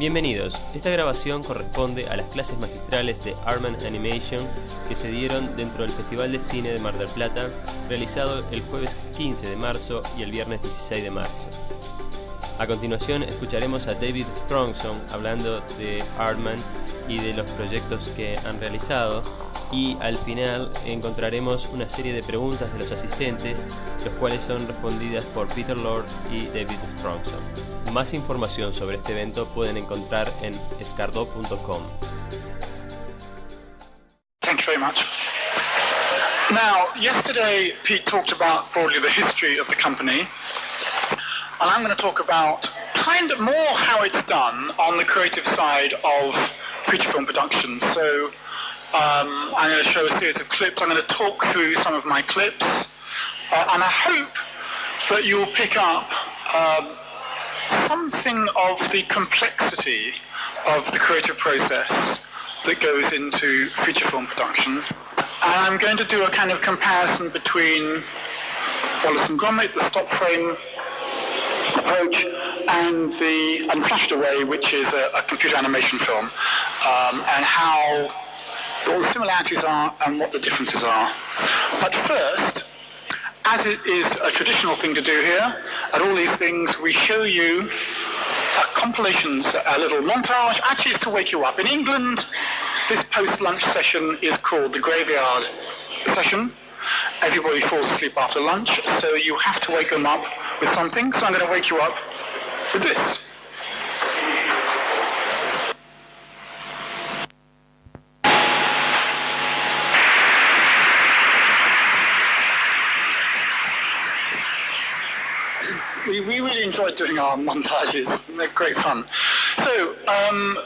Bienvenidos, esta grabación corresponde a las clases magistrales de Arman Animation que se dieron dentro del Festival de Cine de Mar del Plata, realizado el jueves 15 de marzo y el viernes 16 de marzo. A continuación escucharemos a David Sprongson hablando de Artman y de los proyectos que han realizado y al final encontraremos una serie de preguntas de los asistentes, los cuales son respondidas por Peter Lord y David Sprongson. Más información sobre este evento pueden encontrar en escardo.com. Thank you very much. Now, yesterday Pete talked about broadly the history of the company, and I'm going to talk about kind of more how it's done on the creative side of feature film production. So um, I'm going to show a series of clips. I'm going to talk through some of my clips, uh, and I hope that you'll pick up um, something of the complexity of the creative process that goes into feature film production. And I'm going to do a kind of comparison between Wallace and Gromit, the stop frame approach, and the Unflashed Away, which is a, a computer animation film, um, and how what the similarities are and what the differences are. But first, as it is a traditional thing to do here, at all these things, we show you uh, compilations, a little montage. Actually, it's to wake you up. In England, this post-lunch session is called the graveyard session. Everybody falls asleep after lunch, so you have to wake them up with something. So I'm going to wake you up with this. We, we really enjoyed doing our montages. They're great fun. So, um,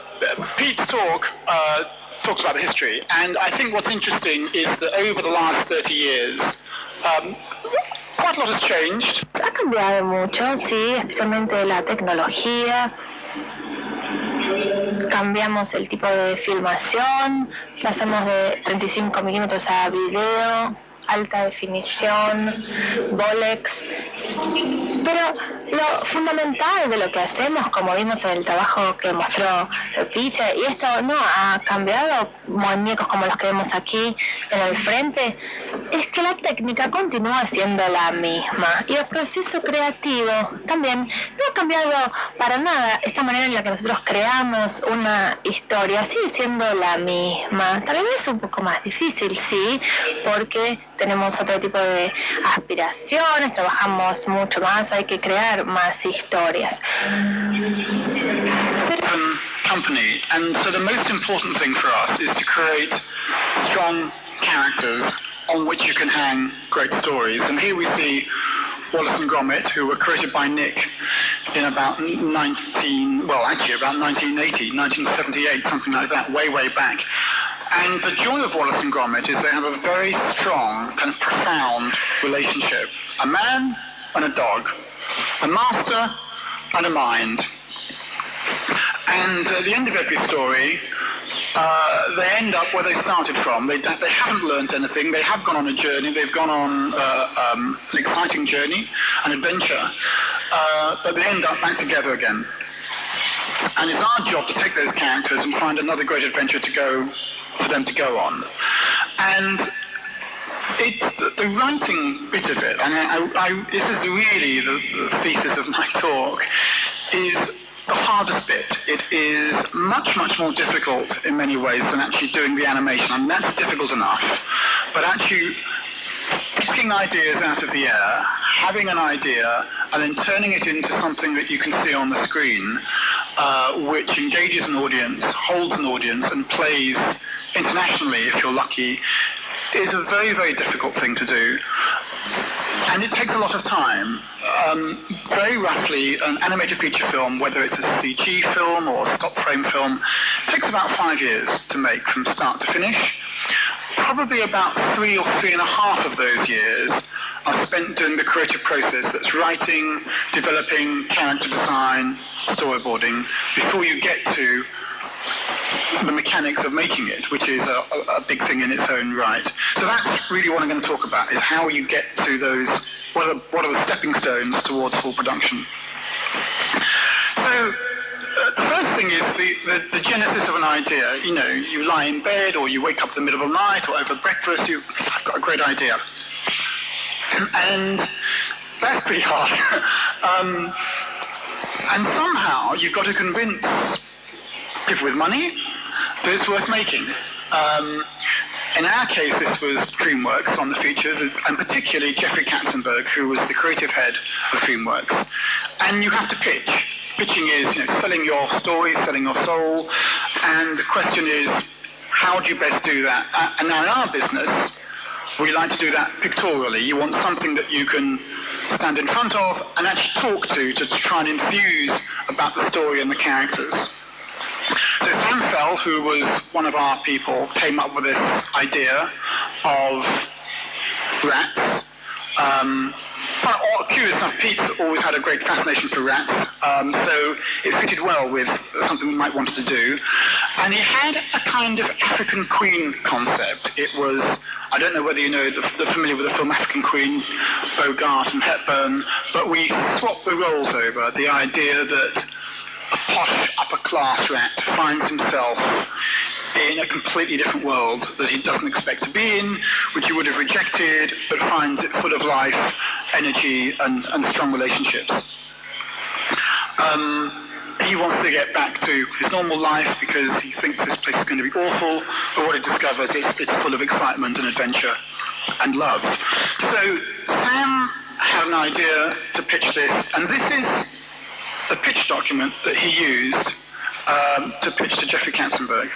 Pete's talk uh, talks about history, and I think what's interesting is that over the last 30 years, um, quite a lot has changed. Ha cambiado mucho, sí, especialmente la tecnología. Cambiamos el tipo de filmación, pasamos de 35 minutos a video, alta definición, Bolex. Pero lo fundamental de lo que hacemos, como vimos en el trabajo que mostró Piche, y esto no ha cambiado muñecos como los que vemos aquí en el frente, es que la técnica continúa siendo la misma y el proceso creativo también no ha cambiado para nada. Esta manera en la que nosotros creamos una historia sigue siendo la misma. Tal vez un poco más difícil, sí, porque tenemos otro tipo de aspiraciones, trabajamos mucho más, hay que crear más historias. Um, company, and so the most important thing for us is to create strong characters on which you can hang great stories. And here we see Wallace and Gromit, who were created by Nick in about 19, well, actually about 1980, 1978, something like that, way, way back. And the joy of Wallace and Gromit is they have a very strong, kind of profound relationship. A man and a dog, a master and a mind. And at the end of every story, uh, they end up where they started from. They, they haven't learned anything. They have gone on a journey. They've gone on uh, um, an exciting journey, an adventure, uh, but they end up back together again. And it's our job to take those characters and find another great adventure to go for them to go on. And it's the, writing bit of it, and I, I, this is really the, the thesis of my talk, is the hardest bit. It is much, much more difficult in many ways than actually doing the animation. I mean, that's difficult enough, but actually picking ideas out of the air, having an idea, and then turning it into something that you can see on the screen, uh, which engages an audience, holds an audience, and plays internationally, if you're lucky, is a very, very difficult thing to do. And it takes a lot of time. Um, very roughly, an animated feature film, whether it's a CG film or a stop frame film, takes about five years to make from start to finish. Probably about three or three and a half of those years are spent doing the creative process that's writing, developing, character design, storyboarding, before you get to the mechanics of making it, which is a, a, big thing in its own right. So that's really what I'm going to talk about, is how you get to those, what are the, what are the stepping stones towards full production. So uh, the first thing is the, the, the, genesis of an idea. You know, you lie in bed or you wake up in the middle of the night or over breakfast, you've got a great idea. And that's pretty hard. um, and somehow you've got to convince people with money that it's worth making. Um, in our case, this was DreamWorks on the features, and particularly Jeffrey Katzenberg, who was the creative head of DreamWorks. And you have to pitch. Pitching is you know, selling your story, selling your soul, and the question is, how do you best do that? And now in our business, we like to do that pictorially. You want something that you can stand in front of and actually talk to to, to try and infuse about the story and the characters. So Sam Fell, who was one of our people, came up with this idea of rats. Um, but curious enough, Pete's always had a great fascination for rats, um, so it fitted well with something we might want to do. And he had a kind of African Queen concept. It was, I don't know whether you know, the, familiar with the film African Queen, Bogart and Hepburn, but we swapped the roles over. The idea that a posh upper class rat finds himself in a completely different world that he doesn't expect to be in, which he would have rejected, but finds it full of life, energy, and, and strong relationships. Um, he wants to get back to his normal life because he thinks this place is going to be awful, but what he discovers is it's full of excitement and adventure and love. So Sam had an idea to pitch this, and this is the pitch document that he used um, to pitch to Jeffrey Katzenberg.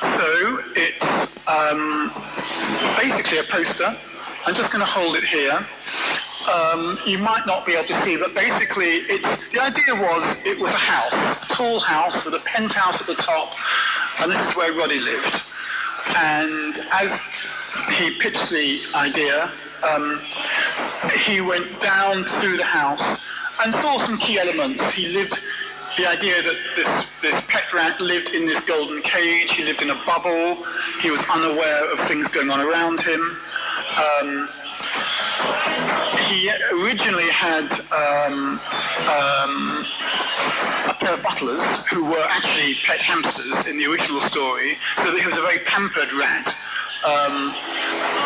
so it's um, basically a poster. I'm just going to hold it here. Um, you might not be able to see, but basically, it's, the idea was it was a house, a tall house with a penthouse at the top, and this is where Roddy lived. And as he pitched the idea, um, he went down through the house and saw some key elements. He lived the idea that this, this pet rat lived in this golden cage, he lived in a bubble, he was unaware of things going on around him. Um, he originally had um, um, a pair of butlers who were actually pet hamsters in the original story, so that he was a very pampered rat. Um,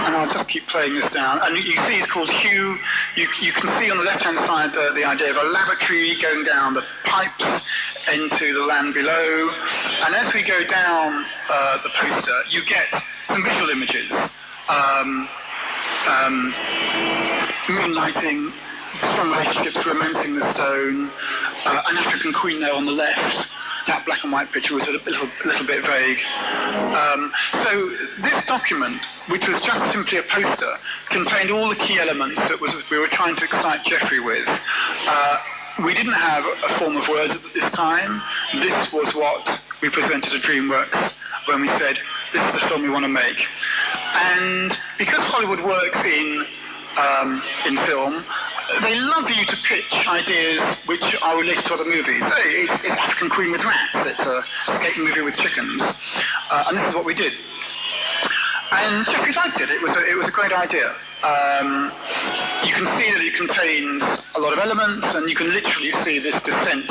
and I'll just keep playing this down. And you see it's called Hugh. You, you can see on the left-hand side the, the idea of a lavatory going down the pipes into the land below. And as we go down uh, the poster, you get some visual images. Um, um, moonlighting, strong relationships, romancing the stone, uh, an African queen there on the left, that black and white picture was a little, little bit vague. Um, so this document, which was just simply a poster, contained all the key elements that was, we were trying to excite Jeffrey with. Uh, we didn't have a form of words at this time. This was what we presented to DreamWorks when we said, this is the film we want to make. And because Hollywood works in um, in film, they love you to pitch ideas which are related to other movies. It's, it's African Queen with rats. It's a escape movie with chickens, uh, and this is what we did. And Jeffrey liked it. It was a, it was a great idea. Um, you can see that it contains a lot of elements, and you can literally see this descent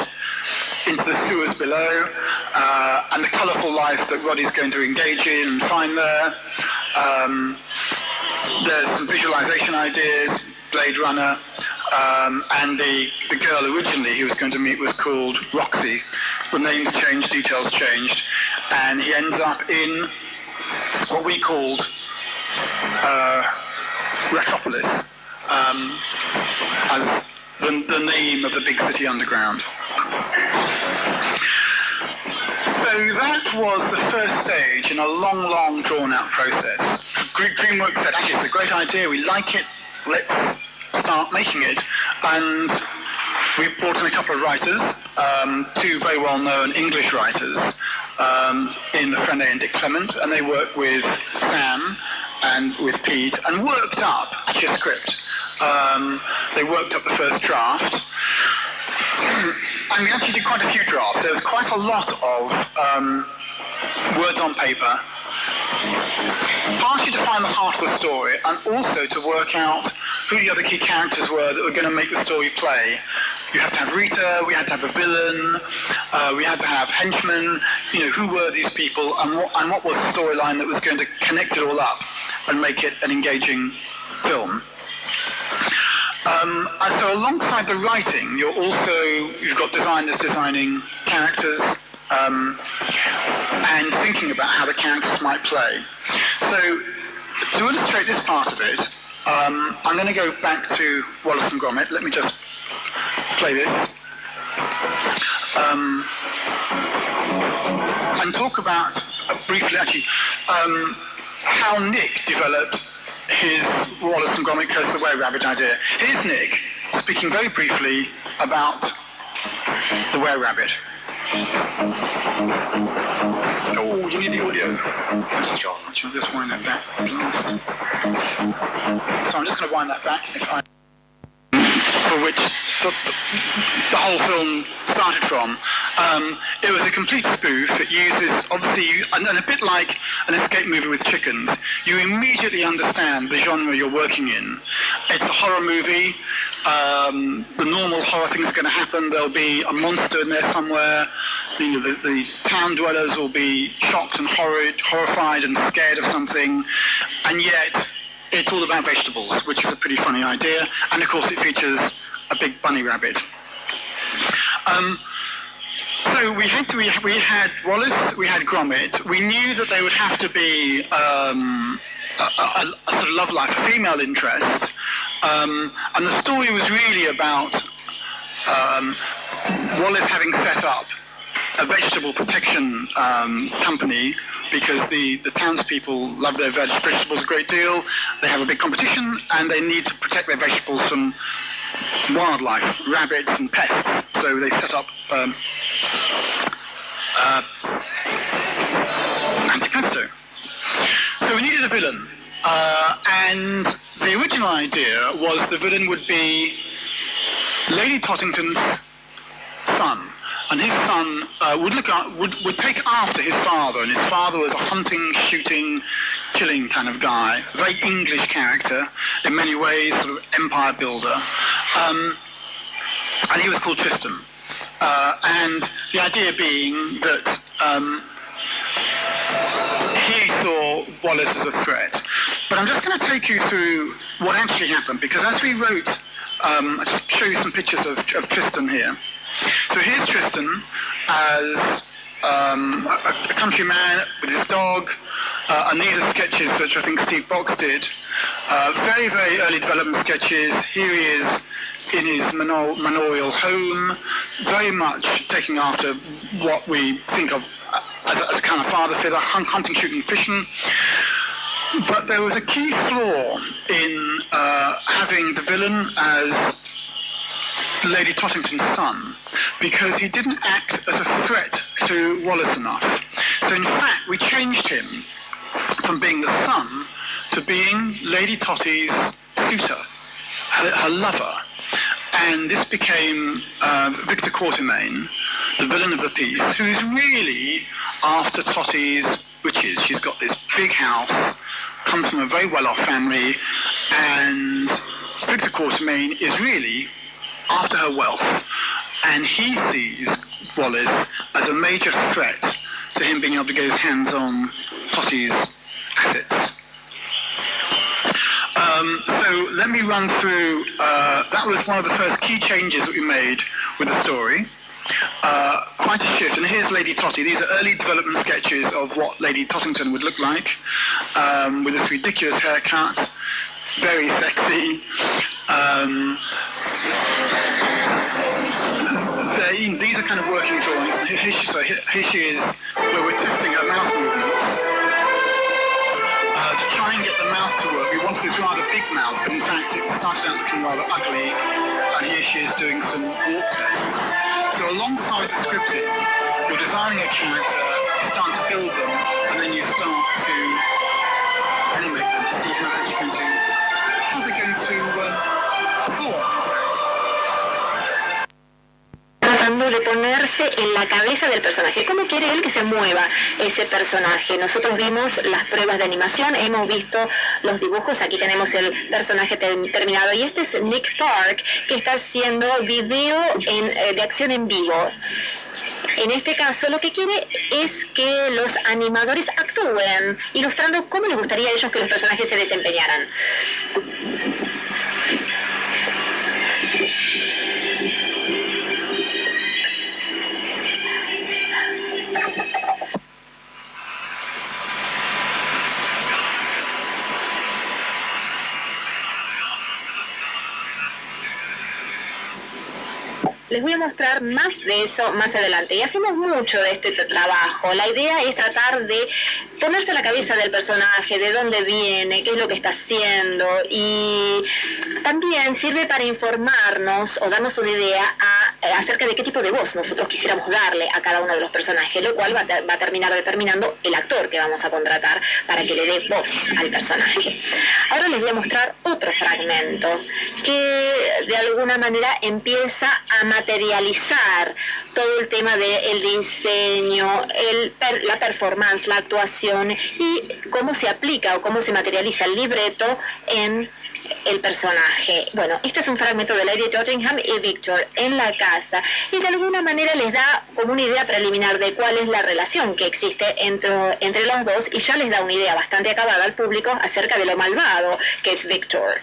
into the sewers below, uh, and the colourful life that Roddy's going to engage in and find there. Um, there's some visualization ideas, Blade Runner, um, and the, the girl originally he was going to meet was called Roxy. The names changed, details changed, and he ends up in what we called uh, Retropolis um, as the, the name of the big city underground. So that was the first stage in a long, long, drawn-out process. DreamWorks said, actually, it's a great idea, we like it, let's start making it. And we brought in a couple of writers, um, two very well-known English writers, um, in Frenet and Dick Clement, and they worked with Sam and with Pete and worked up actually a script. Um, they worked up the first draft. And we actually did quite a few drafts. There was quite a lot of um, words on paper, partially to find the heart of the story, and also to work out who the other key characters were that were going to make the story play. you have to have Rita, we had to have a villain, uh, we had to have henchmen. You know, who were these people, and what, and what was the storyline that was going to connect it all up and make it an engaging film. Um, and so alongside the writing, you're also you've got designers designing characters um, and thinking about how the characters might play. So to illustrate this part of it, um, I'm going to go back to Wallace and Gromit. Let me just play this. Um, and talk about, uh, briefly actually, um, how Nick developed his Wallace and Gromit Curse the Were-Rabbit idea. Here's Nick speaking very briefly about the Were-Rabbit. Oh, you need the audio. That's John. Should I just wind that back? So I'm just going to wind that back. If I for which the, the, whole film started from. Um, it was a complete spoof. It uses, obviously, and, and, a bit like an escape movie with chickens, you immediately understand the genre you're working in. It's a horror movie. Um, the normal horror thing is going to happen. There'll be a monster in there somewhere. You know, the, the town dwellers will be shocked and horrid, horrified and scared of something. And yet, it's all about vegetables, which is a pretty funny idea, and of course it features a big bunny rabbit. Um, so we had to, we, we, had Wallace, we had Gromit. We knew that they would have to be um, a, a, a, sort of love life, a female interest, um, and the story was really about um, Wallace having set up a vegetable protection um, company because the, the townspeople love their veg- vegetables a great deal. They have a big competition and they need to protect their vegetables from wildlife, rabbits and pests. So they set up um, uh, anti-pesto. So we needed a villain. Uh, and the original idea was the villain would be Lady Tottington's son and his son uh, would look at, would, would take after his father, and his father was a hunting, shooting, killing kind of guy, very English character in many ways, sort of empire builder, um, and he was called Tristan. Uh, and the idea being that um, he saw Wallace as a threat. But I'm just going to take you through what actually happened, because as we wrote, um, I'll just show you some pictures of, of Tristan here. So here's Tristan as um, a, a countryman with his dog, uh, and these are sketches which I think Steve Box did. Uh, very, very early development sketches. Here he is in his manorial home, very much taking after what we think of as a, as a kind of father figure, hunting, shooting, fishing. But there was a key flaw in uh, having the villain as Lady Tottington's son because he didn't act as a threat to Wallace enough. So in fact, we changed him from being the son to being Lady Totty's suitor, her, her lover. And this became uh, Victor Quartermain, the villain of the piece, who's really after Totty's riches. She's got this big house, comes from a very well-off family, and Victor Quartermain is really after her wealth, and he sees Wallace as a major threat to him being able to get his hands on Totty's assets. Um, so let me run through, uh, that was one of the first key changes that we made with the story. Uh, quite a shift, and here's Lady Totty. These are early development sketches of what Lady Tottington would look like, um, with this ridiculous haircut, very sexy. Um, these are kind of working drawings. Here she, so here, she is, where we're testing her mouth movements. Uh, to try and get the mouth to work, we wanted this rather big mouth, but in fact it started out looking rather ugly, and here she is doing some walk tests. So alongside the scripting, you're designing a character, you start to build them, and then you start to animate them to see how they're going to, how they're going to uh, perform. De ponerse en la cabeza del personaje. ¿Cómo quiere él que se mueva ese personaje? Nosotros vimos las pruebas de animación, hemos visto los dibujos, aquí tenemos el personaje terminado y este es Nick Park que está haciendo video eh, de acción en vivo. En este caso, lo que quiere es que los animadores actúen, ilustrando cómo les gustaría a ellos que los personajes se desempeñaran. Les voy a mostrar más de eso más adelante. Y hacemos mucho de este trabajo. La idea es tratar de ponerse a la cabeza del personaje, de dónde viene, qué es lo que está haciendo. Y también sirve para informarnos o darnos una idea acerca de qué tipo de voz nosotros quisiéramos darle a cada uno de los personajes, lo cual va a, terminar determinando el actor que vamos a contratar para que le dé voz al personaje. Ahora les voy a mostrar otro fragmento que de alguna manera empieza a materializar todo el tema del diseño, el, la performance, la actuación y cómo se aplica o cómo se materializa el libreto en el personaje. Bueno, este es un fragmento de Lady Tottenham y Victor en la casa y de alguna manera les da como una idea preliminar de cuál es la relación que existe entre, entre los dos y ya les da una idea bastante acabada al público acerca de lo malvado que es Victor.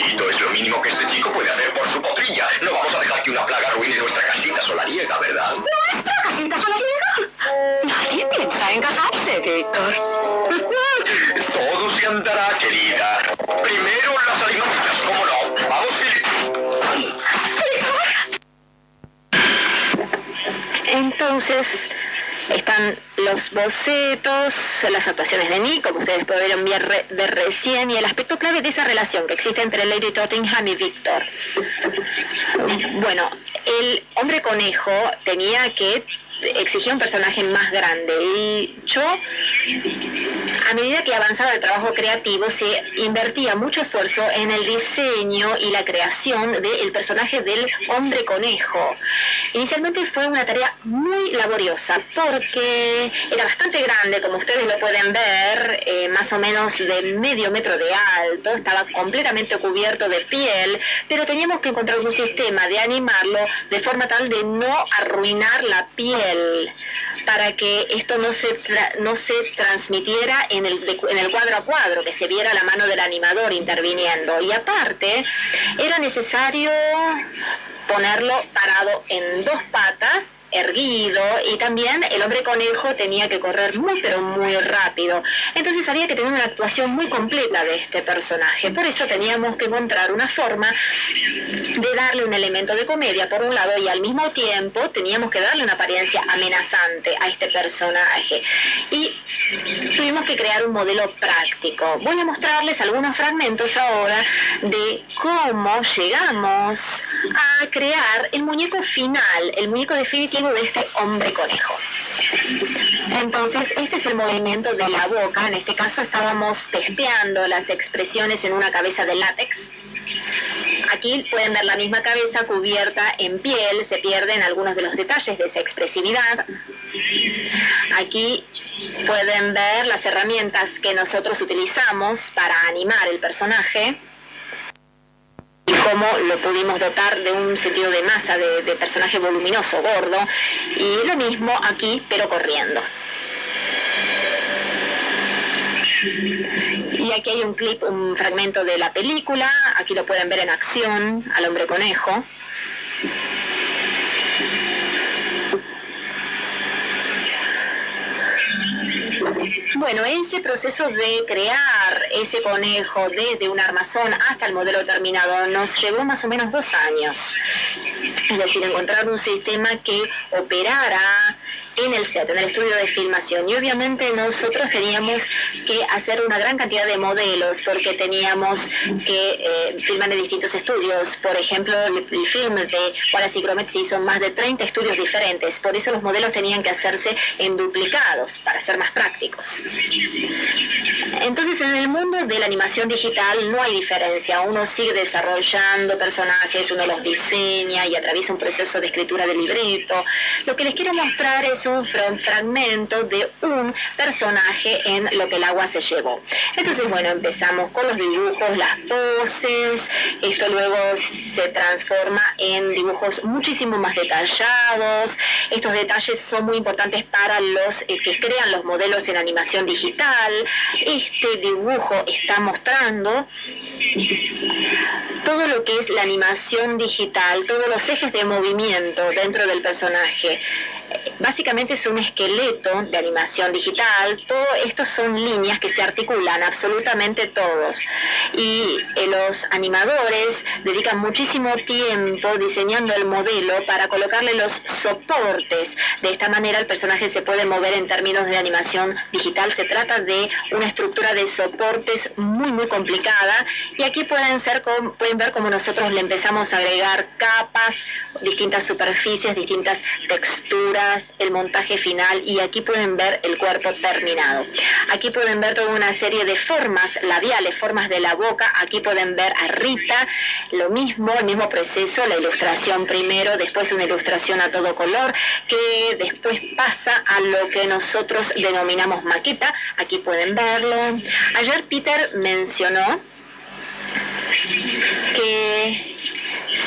Es lo mínimo que este chico puede hacer por su potrilla. No vamos a dejar que una plaga arruine nuestra casita solariega, ¿verdad? ¿Nuestra casita solariega? Nadie piensa en casarse, Víctor. Todo se andará, querida. Primero las alianzas, ¿cómo no? Vamos, Entonces, están los bocetos, las actuaciones de Nick, como ustedes pudieron ver, ver recién, y el aspecto clave de esa relación que existe entre Lady Tottenham y Victor. Bueno, el hombre conejo tenía que exigía un personaje más grande y yo a medida que avanzaba el trabajo creativo se invertía mucho esfuerzo en el diseño y la creación del personaje del hombre conejo. Inicialmente fue una tarea muy laboriosa porque era bastante grande, como ustedes lo pueden ver, eh, más o menos de medio metro de alto, estaba completamente cubierto de piel, pero teníamos que encontrar un sistema de animarlo de forma tal de no arruinar la piel para que esto no se, no se transmitiera en el, en el cuadro a cuadro, que se viera la mano del animador interviniendo. Y aparte, era necesario ponerlo parado en dos patas erguido y también el hombre conejo tenía que correr muy pero muy rápido. Entonces había que tener una actuación muy completa de este personaje. Por eso teníamos que encontrar una forma de darle un elemento de comedia por un lado y al mismo tiempo teníamos que darle una apariencia amenazante a este personaje. Y tuvimos que crear un modelo práctico. Voy a mostrarles algunos fragmentos ahora de cómo llegamos a crear el muñeco final, el muñeco definitivo este hombre conejo. Entonces, este es el movimiento de la boca. En este caso estábamos testeando las expresiones en una cabeza de látex. Aquí pueden ver la misma cabeza cubierta en piel, se pierden algunos de los detalles de esa expresividad. Aquí pueden ver las herramientas que nosotros utilizamos para animar el personaje cómo lo pudimos dotar de un sentido de masa, de personaje voluminoso, gordo, y lo mismo aquí, pero corriendo. Y aquí hay un clip, un fragmento de la película, aquí lo pueden ver en acción, al hombre conejo. Bueno, ese proceso de crear ese conejo desde un armazón hasta el modelo terminado nos llevó más o menos dos años. Es decir, encontrar un sistema que operara en el set, en el estudio de filmación. Y obviamente nosotros teníamos que hacer una gran cantidad de modelos porque teníamos que eh, filmar en distintos estudios. Por ejemplo, el, film de Wallace Gromit se hizo en más de 30 estudios diferentes. Por eso los modelos tenían que hacerse en duplicados para ser más prácticos. Entonces, en el mundo de la animación digital no hay diferencia. Uno sigue desarrollando personajes, uno los diseña y atraviesa un proceso de escritura de libreto. Lo que les quiero mostrar es un fragmento de un personaje en lo que el agua se llevó. Entonces, bueno, empezamos con los dibujos, las poses, esto luego se transforma en dibujos muchísimo más detallados. Estos detalles son muy importantes para los eh, que crean los modelos en animación digital. Este dibujo está mostrando todo lo que es la animación digital, todos los ejes de movimiento dentro del personaje básicamente es un esqueleto de animación digital. Todo esto son líneas que se articulan, absolutamente todos. Y eh, los animadores dedican muchísimo tiempo diseñando el modelo para colocarle los soportes. De esta manera el personaje se puede mover en términos de animación digital. Se trata de una estructura de soportes muy, muy complicada. Y aquí pueden, ser, pueden ver cómo nosotros le empezamos a agregar capas, distintas superficies, distintas texturas el montaje final y aquí pueden ver el cuerpo terminado. Aquí pueden ver toda una serie de formas labiales, formas de la boca. Aquí pueden ver a Rita, lo mismo, el mismo proceso, la ilustración primero, después una ilustración a todo color, que después pasa a lo que nosotros denominamos maqueta. Aquí pueden verlo. Ayer Peter mencionó que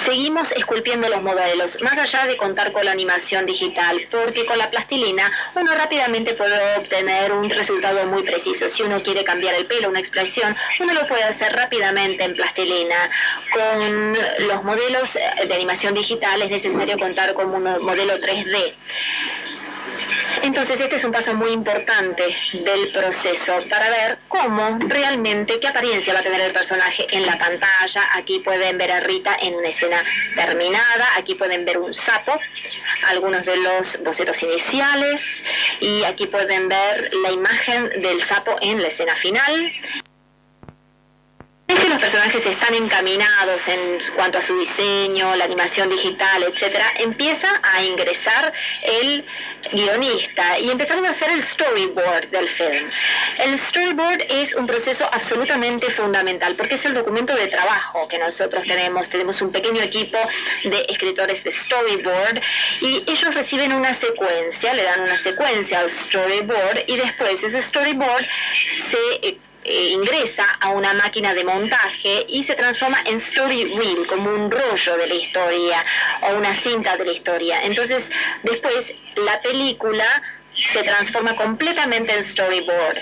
seguimos esculpiendo los modelos, más allá de contar con la animación digital, porque con la plastilina uno rápidamente puede obtener un resultado muy preciso. Si uno quiere cambiar el pelo, una expresión, uno lo puede hacer rápidamente en plastilina. Con los modelos de animación digital es necesario contar con un modelo 3D. Entonces este es un paso muy importante del proceso para ver cómo realmente, qué apariencia va a tener el personaje en la pantalla. Aquí pueden ver a Rita en una escena terminada, aquí pueden ver un sapo, algunos de los bocetos iniciales y aquí pueden ver la imagen del sapo en la escena final personajes están encaminados en cuanto a su diseño, la animación digital, etcétera, empieza a ingresar el guionista y empezamos a hacer el storyboard del film. El storyboard es un proceso absolutamente fundamental porque es el documento de trabajo que nosotros tenemos. Tenemos un pequeño equipo de escritores de storyboard y ellos reciben una secuencia, le dan una secuencia al storyboard y después ese storyboard se eh, ingresa a una máquina de montaje y se transforma en story reel, como un rollo de la historia o una cinta de la historia. Entonces, después la película se transforma completamente en storyboard.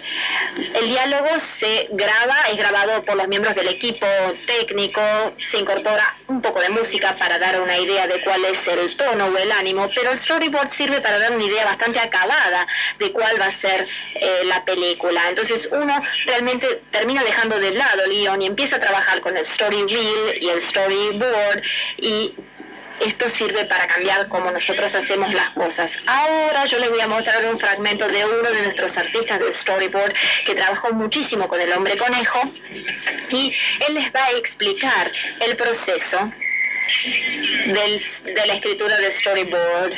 El diálogo se graba, es grabado por los miembros del equipo técnico, se incorpora un poco de música para dar una idea de cuál es el tono o el ánimo, pero el storyboard sirve para dar una idea bastante acabada de cuál va a ser eh, la película. Entonces uno realmente termina dejando de lado el guion y empieza a trabajar con el story reel y el storyboard y esto sirve para cambiar cómo nosotros hacemos las cosas. Ahora yo les voy a mostrar un fragmento de uno de nuestros artistas de storyboard que trabajó muchísimo con el hombre conejo y él les va a explicar el proceso de la escritura de storyboard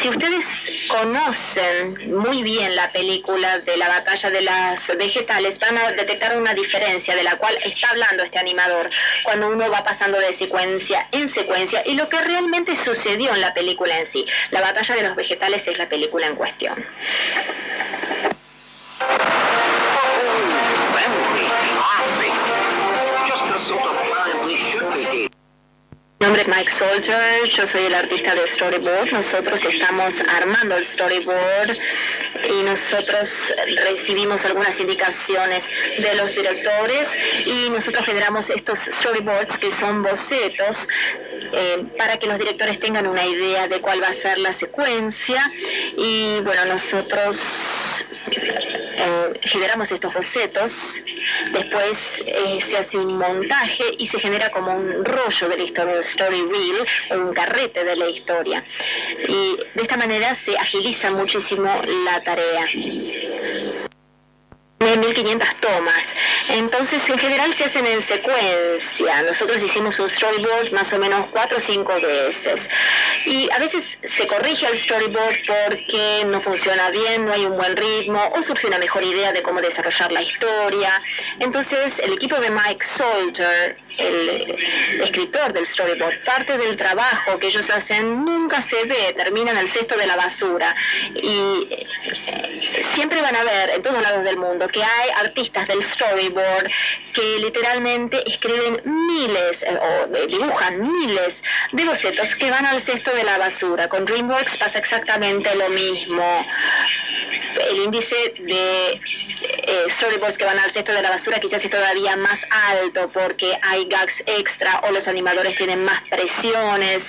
si ustedes conocen muy bien la película de la batalla de las vegetales, van a detectar una diferencia de la cual está hablando este animador cuando uno va pasando de secuencia en secuencia y lo que realmente sucedió en la película en sí. La batalla de los vegetales es la película en cuestión. Mi nombre es Mike Solter, yo soy el artista de storyboard. Nosotros estamos armando el storyboard y nosotros recibimos algunas indicaciones de los directores y nosotros generamos estos storyboards que son bocetos eh, para que los directores tengan una idea de cuál va a ser la secuencia. Y bueno, nosotros eh, generamos estos bocetos, después eh, se hace un montaje y se genera como un rollo de la historia, un story reel o un carrete de la historia. Y de esta manera se agiliza muchísimo la tarea. 1500 tomas. Entonces, en general se hacen en secuencia. Nosotros hicimos un storyboard más o menos cuatro o cinco veces. Y a veces se corrige el storyboard porque no funciona bien, no hay un buen ritmo o surge una mejor idea de cómo desarrollar la historia. Entonces, el equipo de Mike Salter, el escritor del storyboard, parte del trabajo que ellos hacen nunca se ve, termina en el cesto de la basura. Y eh, siempre van a ver en todos lados del mundo que hay artistas del storyboard que literalmente escriben miles eh, o eh, dibujan miles de bocetos que van al cesto de la basura. Con DreamWorks pasa exactamente lo mismo. El índice de eh, storyboards que van al cesto de la basura quizás es todavía más alto porque hay gags extra o los animadores tienen más presiones.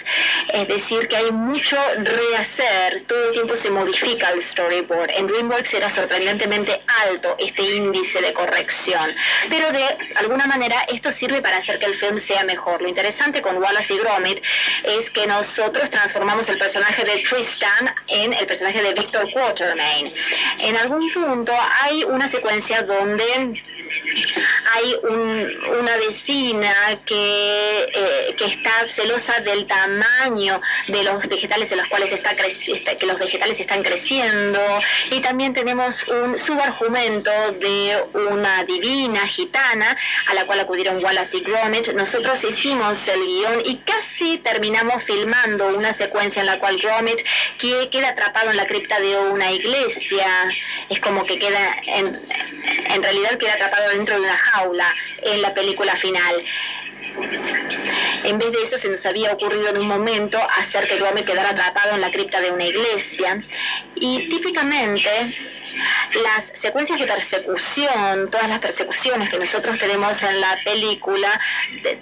Es decir, que hay mucho rehacer. Todo el tiempo se modifica el storyboard. En DreamWorks era sorprendentemente alto este índice de corrección. Pero de alguna manera esto sirve para hacer que el film sea mejor. Lo interesante con Wallace y Gromit es que nosotros transformamos el personaje de Tristan en el personaje de Victor Quatermain. En algún punto hay una secuencia donde hay una vecina que, eh, que está celosa del tamaño de los vegetales en los cuales está, que los vegetales están creciendo y también tenemos un subargumento de una divina gitana a la cual acudieron Wallace y Gromit. Nosotros hicimos el guion y casi terminamos filmando una secuencia en la cual Gromit queda atrapado en la cripta de una iglesia. Es como que queda, en, en realidad queda atrapado dentro de una jaula en la película final. En vez de eso se nos había ocurrido en un momento hacer que Gromit quedara atrapado en la cripta de una iglesia. Y típicamente las secuencias de persecución, todas las persecuciones que nosotros tenemos en la película,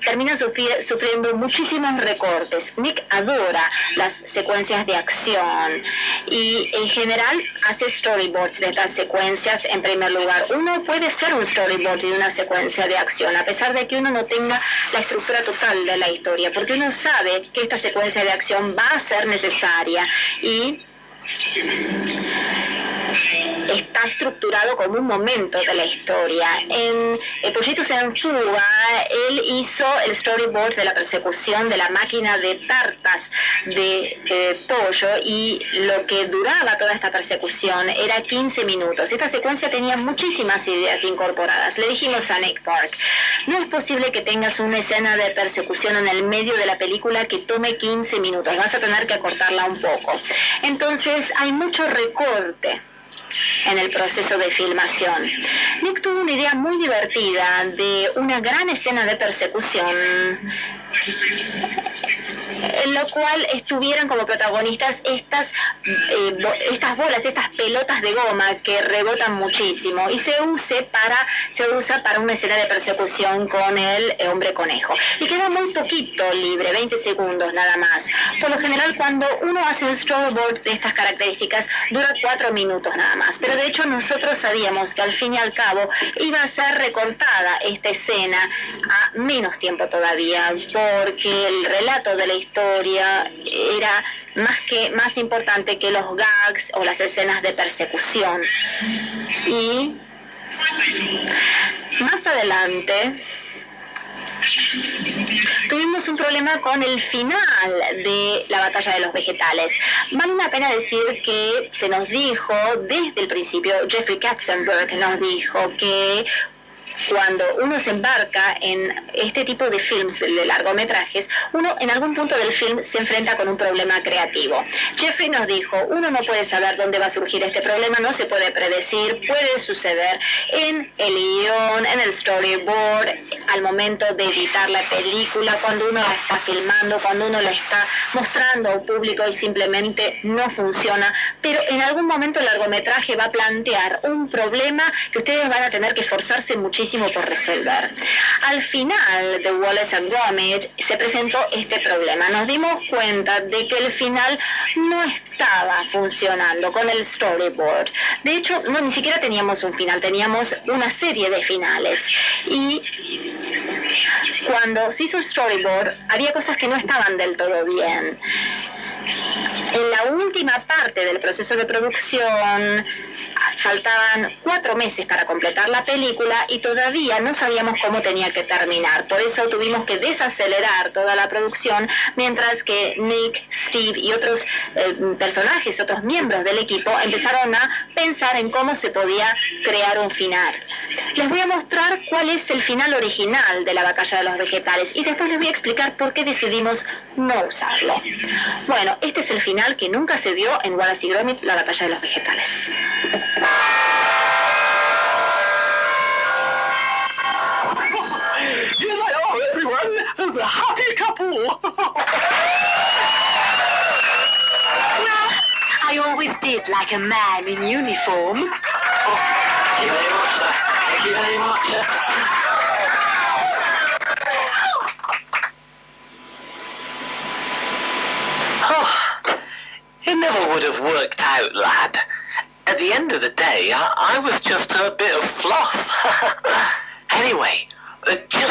terminan sufriendo muchísimos recortes. Nick adora las secuencias de acción y en general hace storyboards de estas secuencias en primer lugar. Uno puede ser un storyboard de una secuencia de acción, a pesar de que uno no tenga la estructura total de la historia, porque uno sabe que esta secuencia de acción va a ser necesaria y está estructurado como un momento de la historia. En El en Fuga, él hizo el storyboard de la persecución de la máquina de tartas de eh, y lo que duraba toda esta persecución era 15 minutos. Esta secuencia tenía muchísimas ideas incorporadas. Le dijimos a Nick Park, no es posible que tengas una escena de persecución en el medio de la película que tome 15 minutos, vas a tener que acortarla un poco. Entonces hay mucho recorte en el proceso de filmación. Nick tuvo una idea muy divertida de una gran escena de persecución en lo cual estuvieran como protagonistas estas, eh, estas bolas, estas pelotas de goma que rebotan muchísimo y se use para, se usa para una escena de persecución con el hombre conejo. Y queda muy poquito libre, 20 segundos nada más. Por lo general cuando uno hace un storyboard de estas características dura 4 minutos nada más. Pero de hecho nosotros sabíamos que al fin y al cabo iba a ser recortada esta escena a menos tiempo todavía, porque el relato de la historia era más que más importante que los gags o las escenas de persecución. Y más adelante tuvimos un problema con el final de la batalla de los vegetales. Vale la pena decir que se nos dijo desde el principio, Jeffrey Katzenberg nos dijo que cuando uno se embarca en este tipo de films de largometrajes, uno en algún punto del film se enfrenta con un problema creativo. Jeffrey nos dijo, uno no puede saber dónde va a surgir este problema, no se puede predecir, puede suceder en el guion, en el storyboard, al momento de editar la película, cuando uno la está filmando, cuando uno la está mostrando al público y simplemente no funciona, pero en algún momento el largometraje va a plantear un problema que ustedes van a tener que esforzarse muchísimo muchísimo por resolver. Al final de Wallace and Gromit se presentó este problema. Nos dimos cuenta de que el final no estaba funcionando con el storyboard. De hecho, no ni siquiera teníamos un final, teníamos una serie de finales. Y cuando se hizo el storyboard, había cosas que no estaban del todo bien. En la última parte del proceso de producción faltaban cuatro meses para completar la película y todavía no sabíamos cómo tenía que terminar. Por eso tuvimos que desacelerar toda la producción mientras que Nick, Steve y otros eh, personajes, otros miembros del equipo empezaron a pensar en cómo se podía crear un final. Les voy a mostrar cuál es el final original de la batalla de los vegetales y después les voy a explicar por qué decidimos no usarlo. Bueno, este es el final que nunca se dio en Wallace y Gromit, la batalla de los vegetales. Everyone, the happy couple. Well, I always did like a man in uniform. Thank you very much, sir. Thank you very much. Oh, it never would have worked out, lad. At the end of the day, I, I was just a bit of fluff. anyway, uh, just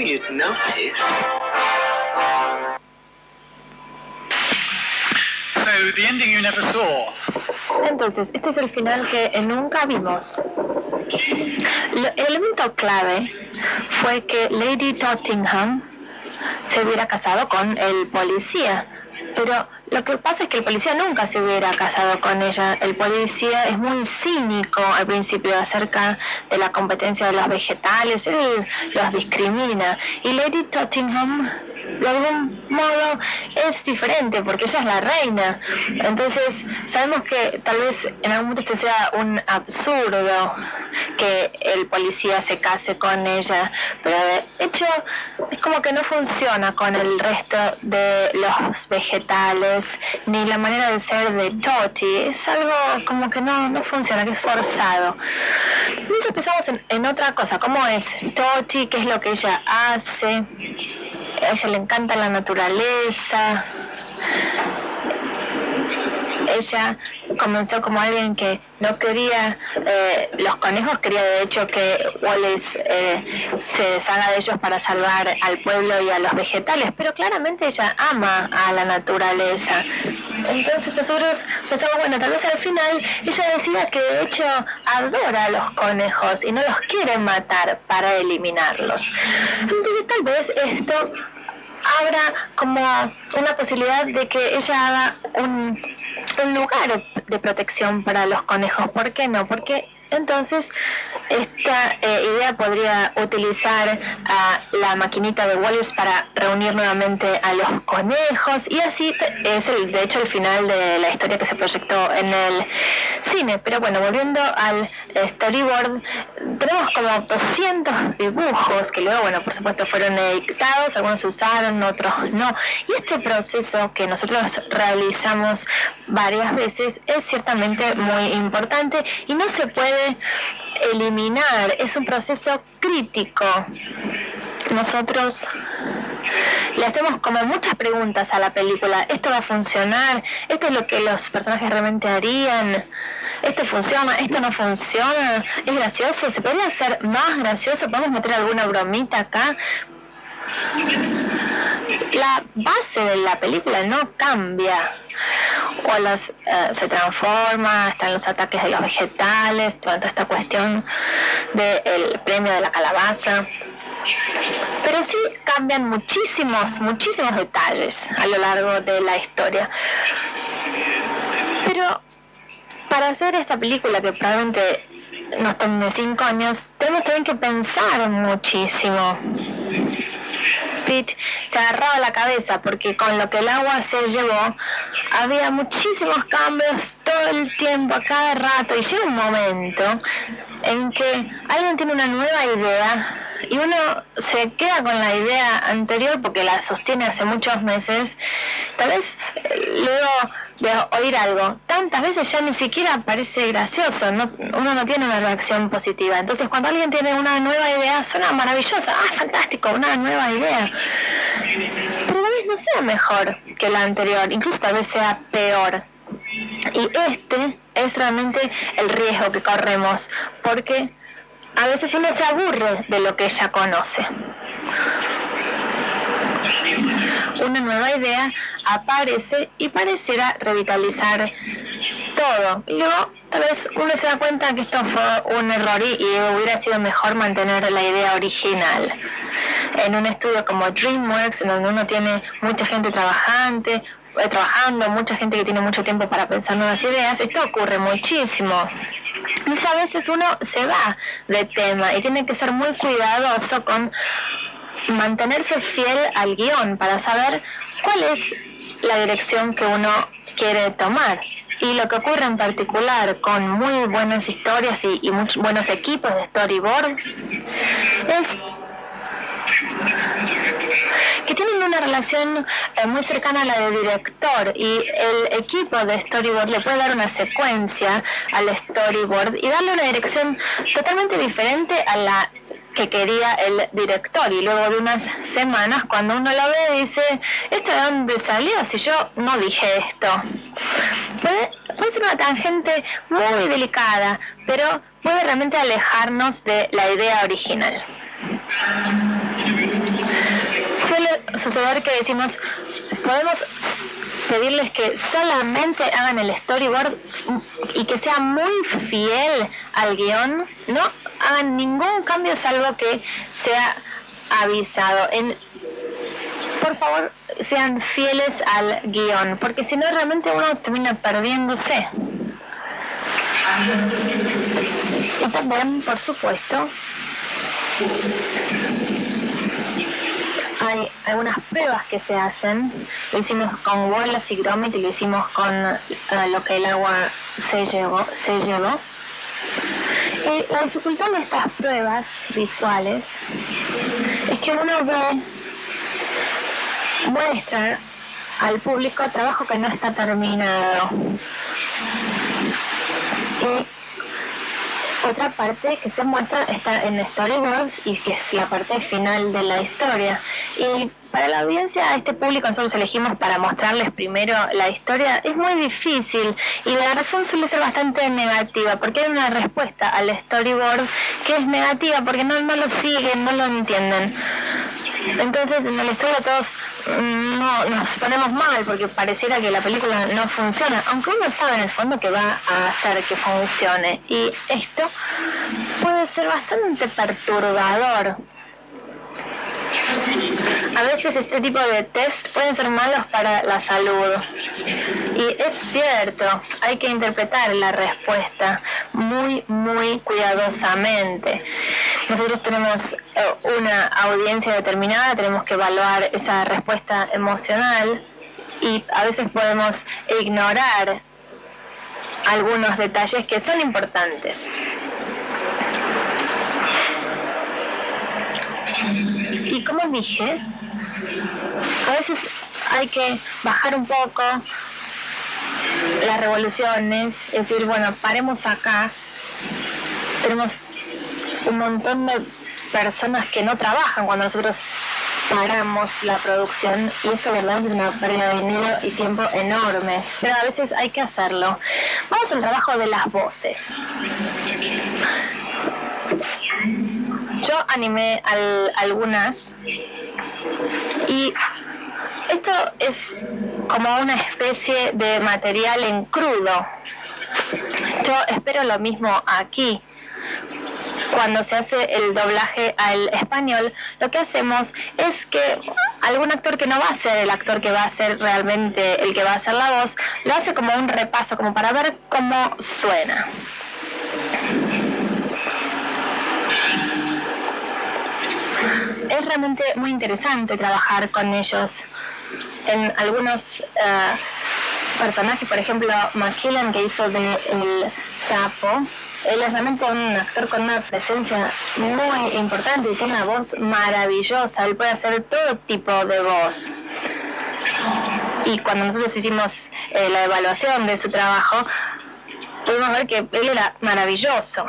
you'd notice. So the ending you never saw. Entonces, este es el final que nunca vimos. El elemento clave fue que Lady Tottingham se hubiera casado con el policía. Pero lo que pasa es que el policía nunca se hubiera casado con ella. El policía es muy cínico al principio acerca de la competencia de los vegetales. Él los discrimina. Y Lady Tottingham, de algún modo, es diferente porque ella es la reina. Entonces, sabemos que tal vez en algún momento esto sea un absurdo que el policía se case con ella. Pero de hecho, es como que no funciona con el resto de los vegetales, ni la manera de ser de Toti. Es algo como que no, no funciona, que es forzado. Entonces pensamos en, en otra cosa, ¿cómo es Toti? ¿Qué es lo que ella hace? A ella le encanta la naturaleza. Ella comenzó como alguien que no quería eh, los conejos, quería de hecho que Wallace eh, se deshaga de ellos para salvar al pueblo y a los vegetales, pero claramente ella ama a la naturaleza. Entonces nosotros pensamos, bueno, tal vez al final ella decida que de hecho adora a los conejos y no los quiere matar para eliminarlos. Entonces tal vez esto abra como una posibilidad de que ella haga un, un lugar de protección para los conejos. ¿Por qué no? Porque entonces esta eh, idea podría utilizar a la maquinita de Wallace para reunir nuevamente a los conejos y así es el, de hecho el final de la historia que se proyectó en el cine. Pero bueno, volviendo al storyboard, tenemos como 200 dibujos que luego, bueno, por supuesto fueron editados, algunos usaron, otros no. Y este proceso que nosotros realizamos varias veces es ciertamente muy importante y no se puede eliminar, es un proceso crítico. Nosotros le hacemos como muchas preguntas a la película. ¿Esto va a funcionar? ¿Esto es lo que los personajes realmente harían? ¿Esto funciona? ¿Esto no funciona? ¿Es gracioso? ¿Se podría hacer más gracioso? ¿Podemos meter alguna bromita acá? La base de la película no cambia. Wallace eh, se transforma, están los ataques de los vegetales, toda esta cuestión del premio de la calabaza. Pero sí cambian muchísimos, muchísimos detalles a lo largo de la historia. Pero para hacer esta película que probablemente nos tome cinco años, tenemos también que pensar muchísimo. Pete se agarraba la cabeza porque con lo que el agua se llevó había muchísimos cambios todo el tiempo, a cada rato, y llega un momento en que alguien tiene una nueva idea y uno se queda con la idea anterior porque la sostiene hace muchos meses, tal vez eh, luego de oír algo, tantas veces ya ni siquiera parece gracioso, uno no tiene una reacción positiva. Entonces cuando alguien tiene una nueva idea, suena maravillosa, ah, fantástico, una nueva idea. Pero tal vez no sea mejor que la anterior, incluso tal vez sea peor. Y este es realmente el riesgo que corremos, porque a veces uno se aburre de lo que ella conoce. Una nueva idea aparece y pareciera revitalizar todo. Y luego tal vez uno se da cuenta que esto fue un error y, hubiera sido mejor mantener la idea original. En un estudio como DreamWorks, en donde uno tiene mucha gente trabajante, eh, trabajando, mucha gente que tiene mucho tiempo para pensar nuevas ideas, esto ocurre muchísimo. Y a veces uno se va de tema y tiene que ser muy cuidadoso con mantenerse fiel al guion para saber cuál es la dirección que uno quiere tomar. Y lo que ocurre en particular con muy buenas historias y, y muchos buenos equipos de storyboard es que tienen una relación eh, muy cercana a la de director y el equipo de storyboard le puede dar una secuencia al storyboard y darle una dirección totalmente diferente a la que quería el director y luego de unas semanas cuando uno lo ve dice, ¿esto de dónde salió? Si yo no dije esto. Puede, puede ser una tangente muy delicada, pero puede realmente alejarnos de la idea original suele suceder que decimos, podemos pedirles que solamente hagan el storyboard y que sea muy fiel al guion, no hagan ningún cambio salvo que sea avisado. En, por favor, sean fieles al guion, porque si no realmente uno termina perdiéndose. Y también, por supuesto, hay algunas pruebas que se hacen. Lo hicimos con bolas y Gromit y lo hicimos con eh, lo que el agua se llevó. Se. Y la dificultad de estas pruebas visuales es que uno ve, muestra al público trabajo que no está terminado. Y otra parte que se muestra está en storyboards y que es la parte final de la historia. Para la audiencia, a este público nosotros elegimos para mostrarles primero la historia, es muy difícil y la reacción suele ser bastante negativa porque hay una respuesta al storyboard que es negativa porque no, no lo siguen, no lo entienden. Entonces en la historia todos mm, no, nos ponemos mal porque pareciera que la película no funciona, aunque uno sabe en el fondo que va a hacer que funcione. Y esto puede ser bastante perturbador a veces este tipo de test pueden ser malos para la salud. Y es cierto, hay que interpretar la respuesta muy, muy cuidadosamente. Nosotros tenemos eh, una audiencia determinada, tenemos que evaluar esa respuesta emocional y a veces podemos ignorar algunos detalles que son importantes. Y como dije, a veces hay que bajar un poco las revoluciones, es decir, bueno, paremos acá. Tenemos un montón de personas que no trabajan cuando nosotros paramos la producción y esto verdad es una pérdida de dinero y tiempo enorme, pero a veces hay que hacerlo. Vamos al trabajo de las voces. Yo animé algunas y esto es como una especie de material en crudo. Yo espero lo mismo aquí. cuando se hace el doblaje al español, lo que hacemos es que algún actor que no va a ser el actor que va a ser realmente el que va a hacer la voz, lo hace como un repaso, como para ver cómo suena. Es realmente muy interesante trabajar con ellos. En algunos eh, personajes, por ejemplo, McKillen que hizo de el sapo, él es realmente un actor con una presencia muy importante y tiene una voz maravillosa. Él puede hacer todo tipo de voz. Y cuando nosotros hicimos eh, la evaluación de su trabajo, pudimos ver que él era maravilloso.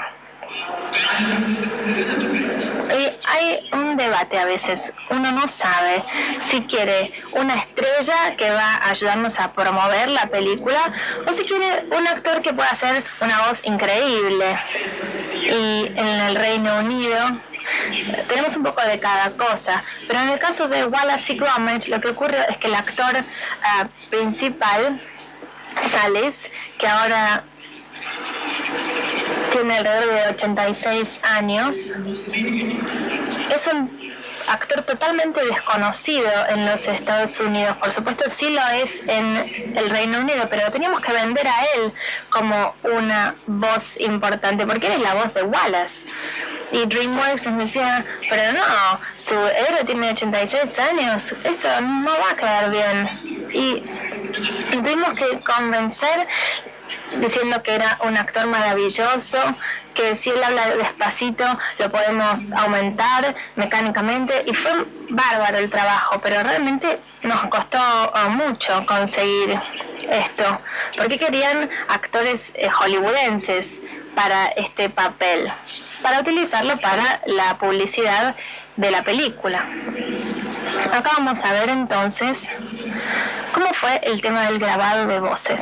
Eh, hay un debate a veces. Uno no sabe si quiere una estrella que va a ayudarnos a promover la película o si quiere un actor que pueda hacer una voz increíble. Y en el Reino Unido tenemos un poco de cada cosa, pero en el caso de Wallace y Gromit lo que ocurre es que el actor ah, principal, Sales, que ahora tiene alrededor de 86 años. Es un actor totalmente desconocido en los Estados Unidos. Por supuesto, sí lo es en el Reino Unido, pero teníamos que vender a él como una voz importante, porque él es la voz de Wallace. Y DreamWorks nos decía, pero no, su héroe tiene 86 años, esto no va a quedar bien. Y tuvimos que convencer diciendo que era un actor maravilloso, que si él habla despacito lo podemos aumentar mecánicamente y fue bárbaro el trabajo, pero realmente nos costó uh, mucho conseguir esto, porque querían actores eh, hollywoodenses para este papel, para utilizarlo para la publicidad de la película. Acá vamos a ver entonces cómo fue el tema del grabado de voces.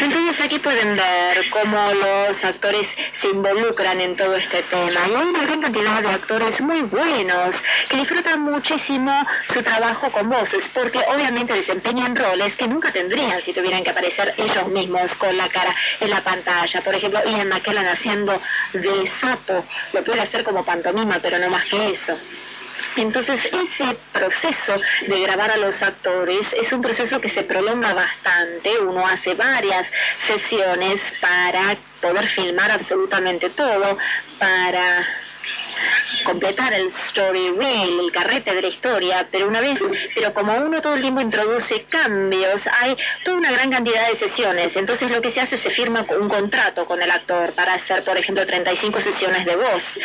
Entonces aquí pueden ver cómo los actores se involucran en todo este tema. Y hay una gran cantidad de actores muy buenos que disfrutan muchísimo su trabajo con voces, porque obviamente desempeñan roles que nunca tendrían si tuvieran que aparecer ellos mismos con la cara en la pantalla. Por ejemplo, Ian McKellen haciendo de sapo, lo puede hacer como pantomima, pero no más que eso. Entonces, ese proceso de grabar a los actores es un proceso que se prolonga bastante. Uno hace varias sesiones para poder filmar absolutamente todo, para completar el story reel, el carrete de la historia, pero una vez, pero como uno todo el tiempo introduce cambios, hay toda una gran cantidad de sesiones, entonces lo que se hace es se firma un contrato con el actor para hacer, por ejemplo, 35 sesiones de voz.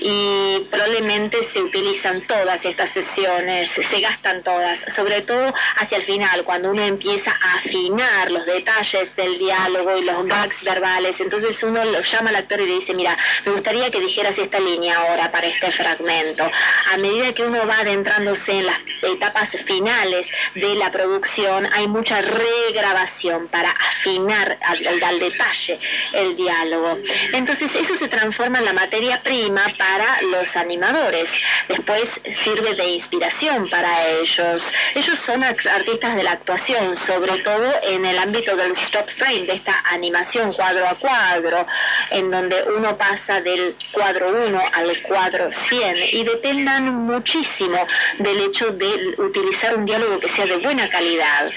Y probablemente se utilizan todas estas sesiones, se gastan todas, sobre todo hacia el final, cuando uno empieza a afinar los detalles del diálogo y los gags verbales, entonces uno lo llama al actor y le dice, mira, me gustaría que dijeras esta línea ahora para este fragmento. A medida que uno va adentrándose en las etapas finales de la producción, hay mucha regrabación para afinar al, al detalle el diálogo. Entonces eso se transforma en la materia prima para los animadores. Después sirve de inspiración para ellos. Ellos son artistas de la actuación, sobre todo en el ámbito del stop frame, de esta animación cuadro a cuadro, en donde uno pasa del cuadro 1 al cuadro 100 y dependan muchísimo del hecho de utilizar un diálogo que sea de buena calidad.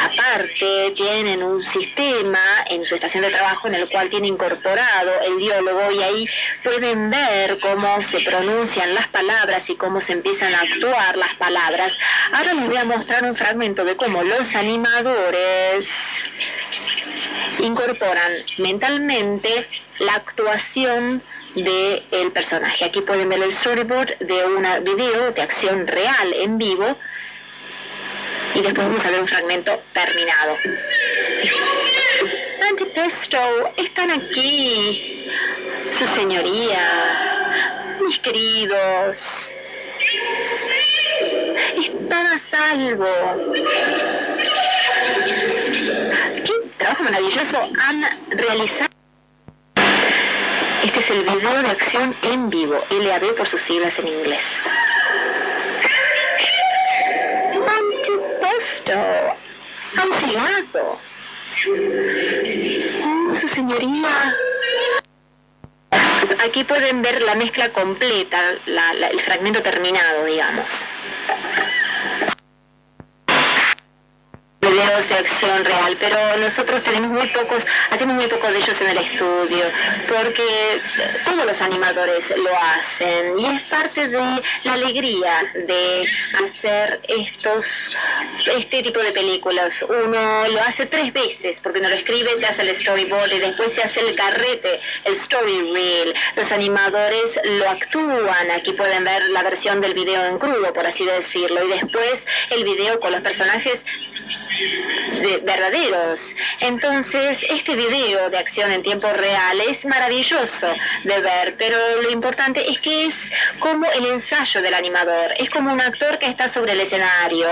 Aparte, tienen un sistema en su estación de trabajo en el cual tiene incorporado el diálogo y ahí pueden ver cómo se pronuncian las palabras y cómo se empiezan a actuar las palabras. Ahora les voy a mostrar un fragmento de cómo los animadores incorporan mentalmente la actuación del el personaje. Aquí pueden ver el storyboard de un video de acción real en vivo y después vamos a ver un fragmento terminado. Antipesto, están aquí, su señoría, mis queridos, están a salvo. ¿Qué trabajo maravilloso han realizado? Este es el video de acción en vivo, LAB por sus siglas en inglés. esto? Mm, su señoría. Aquí pueden ver la mezcla completa, la, la, el fragmento terminado, digamos. Videos de acción real, pero nosotros tenemos muy pocos, hacemos muy pocos de ellos en el estudio, porque todos los animadores lo hacen y es parte de la alegría de hacer estos, este tipo de películas. Uno lo hace tres veces, porque uno lo escribe, se hace el storyboard y después se hace el carrete, el story reel. Los animadores lo actúan, aquí pueden ver la versión del video en crudo, por así decirlo, y después el video con los personajes verdaderos. Entonces, este video de acción en tiempo real es maravilloso de ver, pero lo importante es que es como el ensayo del animador, es como un actor que está sobre el escenario.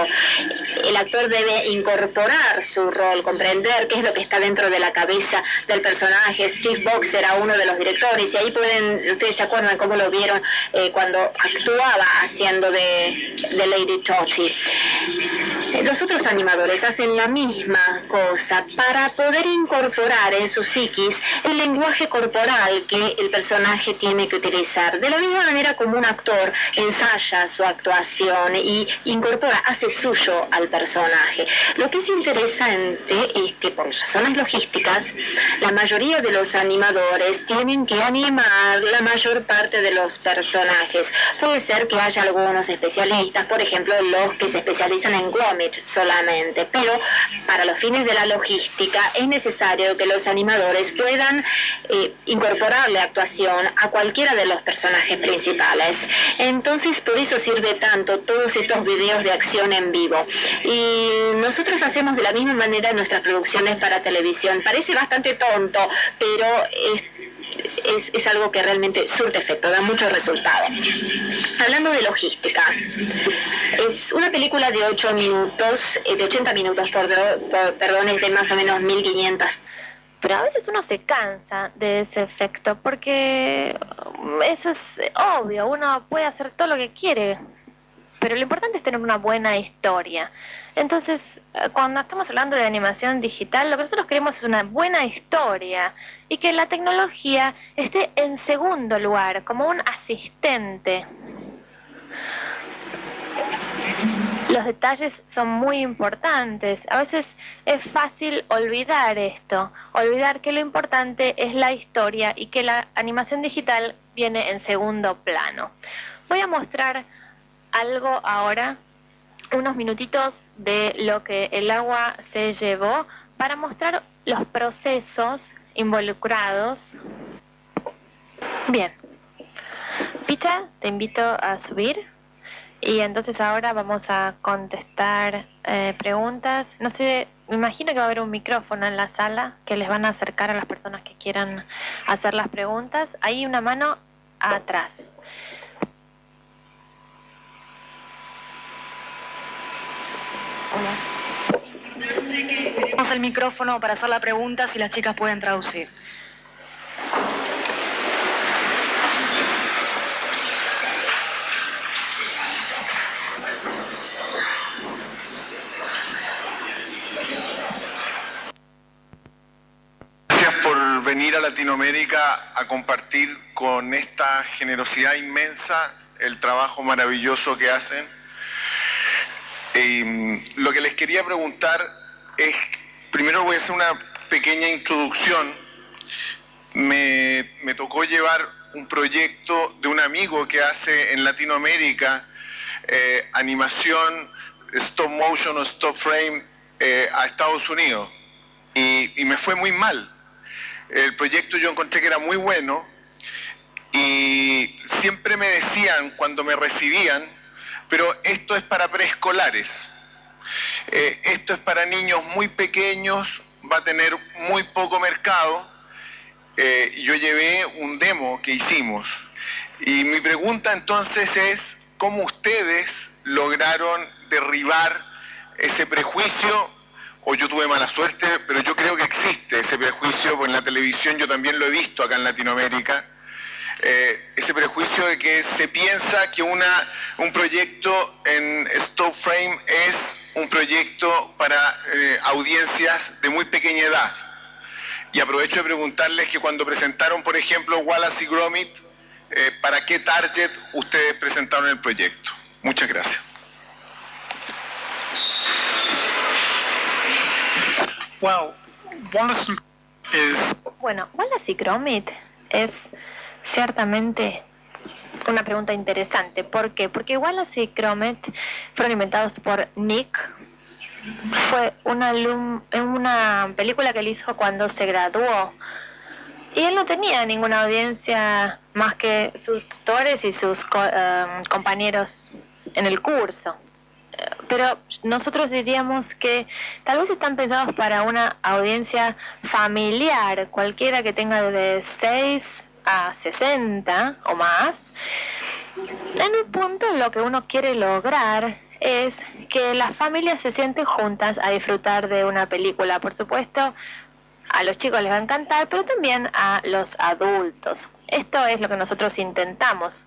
El actor debe incorporar su rol, comprender qué es lo que está dentro de la cabeza del personaje. Steve Box era uno de los directores y ahí pueden, ustedes se acuerdan cómo lo vieron eh, cuando actuaba haciendo de, de Lady Toti. Los otros animadores hacen la misma cosa para poder incorporar en su psiquis el lenguaje corporal que el personaje tiene que utilizar. De la misma manera como un actor ensaya su actuación y incorpora, hace suyo al personaje. Lo que es interesante es que por razones logísticas, la mayoría de los animadores tienen que animar la mayor parte de los personajes. Puede ser que haya algunos especialistas, por ejemplo, los que se especializan en Gromit solamente, pero para los fines de la logística es necesario que los animadores puedan eh, incorporarle actuación a cualquiera de los personajes principales. Entonces, por eso sirve tanto todos estos videos de acción en vivo. Y nosotros hacemos de la misma manera nuestras producciones para televisión. Parece bastante tonto, pero es es, algo que realmente surte efecto, da mucho resultado. Hablando de logística, es una película de 8 minutos, eh, de 80 minutos, perdón, es de más o menos 1500 pero a veces uno se cansa de ese efecto porque eso es obvio, uno puede hacer todo lo que quiere, pero lo importante es tener una buena historia. Entonces, eh, cuando estamos hablando de animación digital, lo que nosotros queremos es una buena historia y que la tecnología esté en segundo lugar, como un asistente. Los detalles son muy importantes. A veces es fácil olvidar esto, olvidar que lo importante es la historia y que la animación digital viene en segundo plano. Voy a mostrar algo ahora, unos minutitos de lo que el agua se llevó para mostrar los procesos involucrados. Bien. Picha, te invito a subir. Y entonces ahora vamos a contestar eh, preguntas. No sé, me imagino que va a haber un micrófono en la sala que les van a acercar a las personas que quieran hacer las preguntas. Hay una mano atrás. Tenemos el micrófono para hacer la pregunta si las chicas pueden traducir. Gracias por venir a Latinoamérica a compartir con esta generosidad inmensa el trabajo maravilloso que hacen eh, lo que les quería preguntar es, primero voy a hacer una pequeña introducción. Me, tocó llevar un proyecto de un amigo que hace en Latinoamérica eh, animación, stop motion o stop frame eh, a Estados Unidos y, y me fue muy mal. El proyecto yo encontré que era muy bueno y siempre me decían cuando me recibían, pero esto es para preescolares. Eh, esto es para niños muy pequeños, va a tener muy poco mercado. Eh, yo llevé un demo que hicimos. Y mi pregunta entonces es, ¿cómo ustedes lograron derribar ese prejuicio? O yo tuve mala suerte, pero yo creo que existe ese prejuicio, porque en la televisión yo también lo he visto acá en Latinoamérica eh, ese prejuicio de que se piensa que una, un proyecto en stop frame es un proyecto para eh, audiencias de muy pequeña edad. Y aprovecho de preguntarles que cuando presentaron, por ejemplo, Wallace y Gromit, eh, ¿para qué target ustedes presentaron el proyecto? Muchas gracias. Well, Wallace is... Bueno, Wallace y Gromit es ciertamente una pregunta interesante. ¿Por qué? Porque Wallace y Gromit fueron inventados por Nick. Fue una, una película que él hizo cuando se graduó. Y él no tenía ninguna audiencia más que sus tutores y sus eh, compañeros en el curso pero nosotros diríamos que tal vez están pensados para una audiencia familiar, cualquiera que tenga de 6 a 60 o más. En un punto lo que uno quiere lograr es que las familias se sienten juntas a disfrutar de una película. Por supuesto, a los chicos les va a encantar, pero también a los adultos. Esto es lo que nosotros intentamos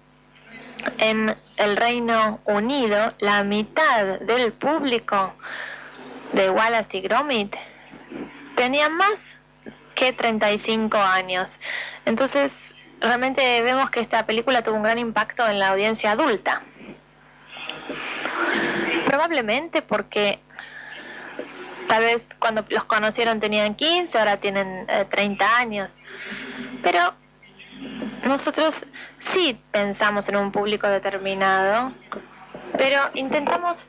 en el Reino Unido, la mitad del público de Wallace y Gromit tenía más que 35 años. Entonces, realmente vemos que esta película tuvo un gran impacto en la audiencia adulta. Probablemente porque tal vez cuando los conocieron tenían 15, ahora tienen 30 eh, años. Pero nosotros sí pensamos en un público determinado, pero intentamos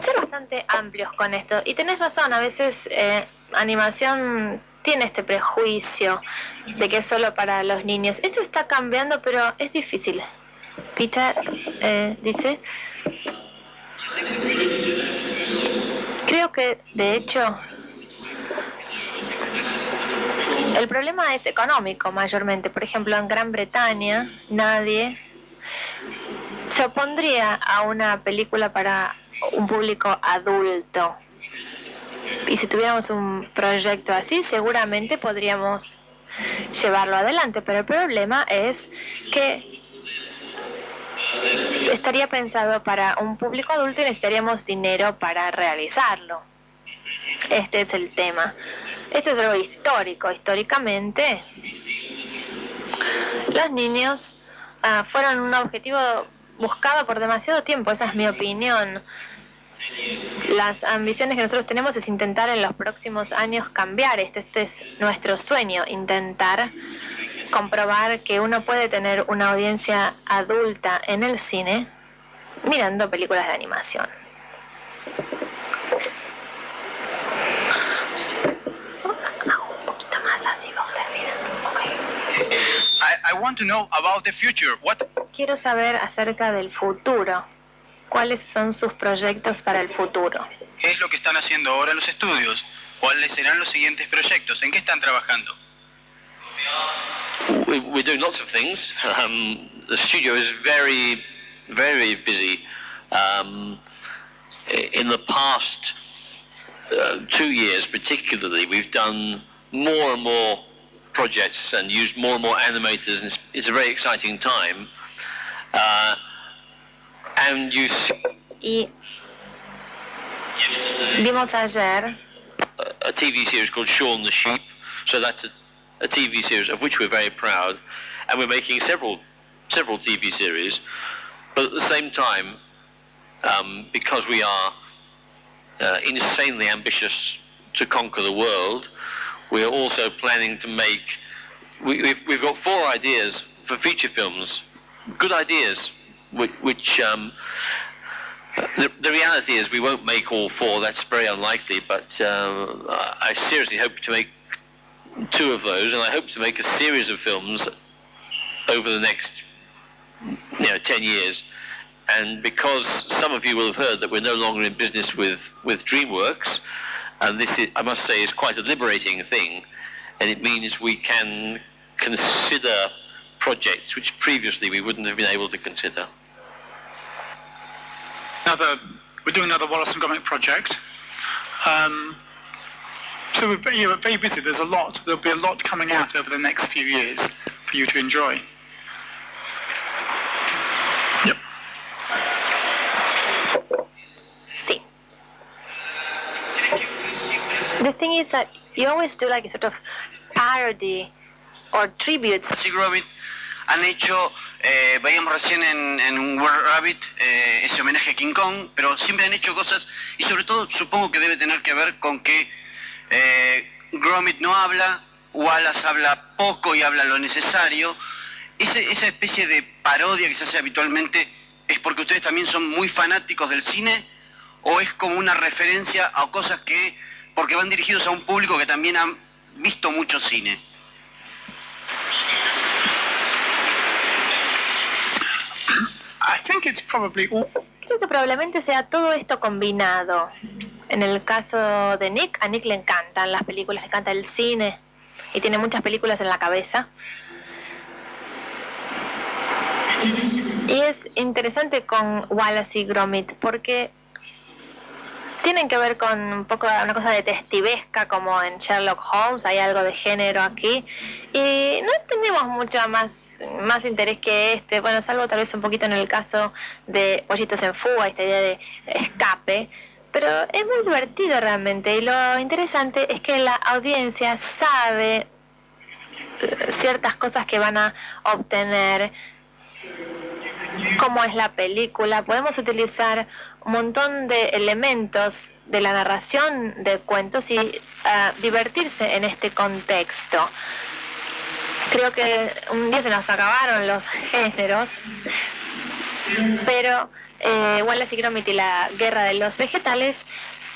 ser bastante amplios con esto. Y tenés razón, a veces eh, animación tiene este prejuicio de que es solo para los niños. Esto está cambiando, pero es difícil. Peter eh, dice, creo que de hecho el problema es económico mayormente. Por ejemplo, en Gran Bretaña nadie se opondría a una película para un público adulto. Y si tuviéramos un proyecto así, seguramente podríamos llevarlo adelante. Pero el problema es que estaría pensado para un público adulto y necesitaríamos dinero para realizarlo. Este es el tema. Esto es algo histórico. Históricamente, los niños ah, fueron un objetivo buscado por demasiado tiempo. Esa es mi opinión. Las ambiciones que nosotros tenemos es intentar en los próximos años cambiar esto. Este es nuestro sueño, intentar comprobar que uno puede tener una audiencia adulta en el cine mirando películas de animación. I want to know about the future. What... Quiero saber acerca del futuro. ¿Cuáles son sus proyectos para el futuro? ¿Qué es lo que están haciendo ahora los estudios? ¿Cuáles serán los siguientes proyectos? ¿En qué están trabajando? We, we're doing lots of things. Um, the studio is very, very busy. Um, in the past uh, two years, particularly, we've done more and more projects and used more and more animators, and it's, it's a very exciting time. Uh, and you see y vimos ayer a, a TV series called Shaun the Sheep. So that's a, a TV series of which we're very proud, and we're making several several TV series. But at the same time, um, because we are uh, insanely ambitious to conquer the world, we are also planning to make. We, we've, we've got four ideas for feature films, good ideas, which, which um, the, the, reality is we won't make all four. That's very unlikely. But uh, I seriously hope to make two of those, and I hope to make a series of films over the next, you know, ten years. And because some of you will have heard that we're no longer in business with, with DreamWorks, and this, is, I must say, is quite a liberating thing, and it means we can consider projects which previously we wouldn't have been able to consider. Another, we're doing another Wallace and Gromit project. Um, so we're, you know, very busy. There's a lot. There'll be a lot coming out over the next few years for you to enjoy. Yep. See. The thing is that you always do like a sort of parody or tributes. Wallace y Gromit han hecho, eh, veíamos recién en, en World Rabbit eh, ese homenaje a King Kong, pero siempre han hecho cosas y sobre todo supongo que debe tener que ver con que eh, Gromit no habla, Wallace habla poco y habla lo necesario. Ese- esa especie de parodia que se hace habitualmente es porque ustedes también son muy fanáticos del cine o es como una referencia a cosas que, porque van dirigidos a un público que también ha visto mucho cine. Creo que probablemente sea todo esto combinado. En el caso de Nick, a Nick le encantan las películas, le encanta el cine y tiene muchas películas en la cabeza. Y es interesante con Wallace y Gromit porque tienen que ver con un poco una cosa detectivesca como en Sherlock Holmes, hay algo de género aquí y no tenemos mucho más más interés que este, bueno, salvo tal vez un poquito en el caso de Pollitos en Fuga, esta idea de escape, pero es muy divertido realmente y lo interesante es que la audiencia sabe eh, ciertas cosas que van a obtener. Cómo es la película, podemos utilizar un montón de elementos de la narración de cuentos y ah, divertirse en este contexto. Creo que un día se nos acabaron los géneros, pero eh, Wallace y Gromit y la guerra de los vegetales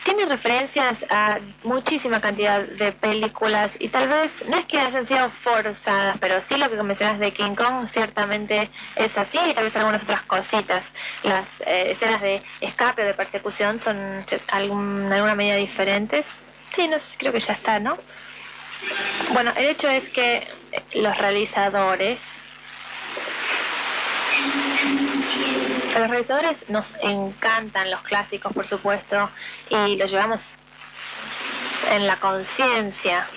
tiene referencias a muchísima cantidad de películas y tal vez no es que hayan sido forzadas, pero sí lo que mencionas de King Kong ciertamente es así y tal vez algunas otras cositas. Las eh, escenas de escape o de persecución son en alguna medida diferentes. Sí, no sé, creo que ya está, ¿no? Bueno, el hecho es que los realizadores a los realizadores nos encantan los clásicos, por supuesto, y los llevamos en la conciencia,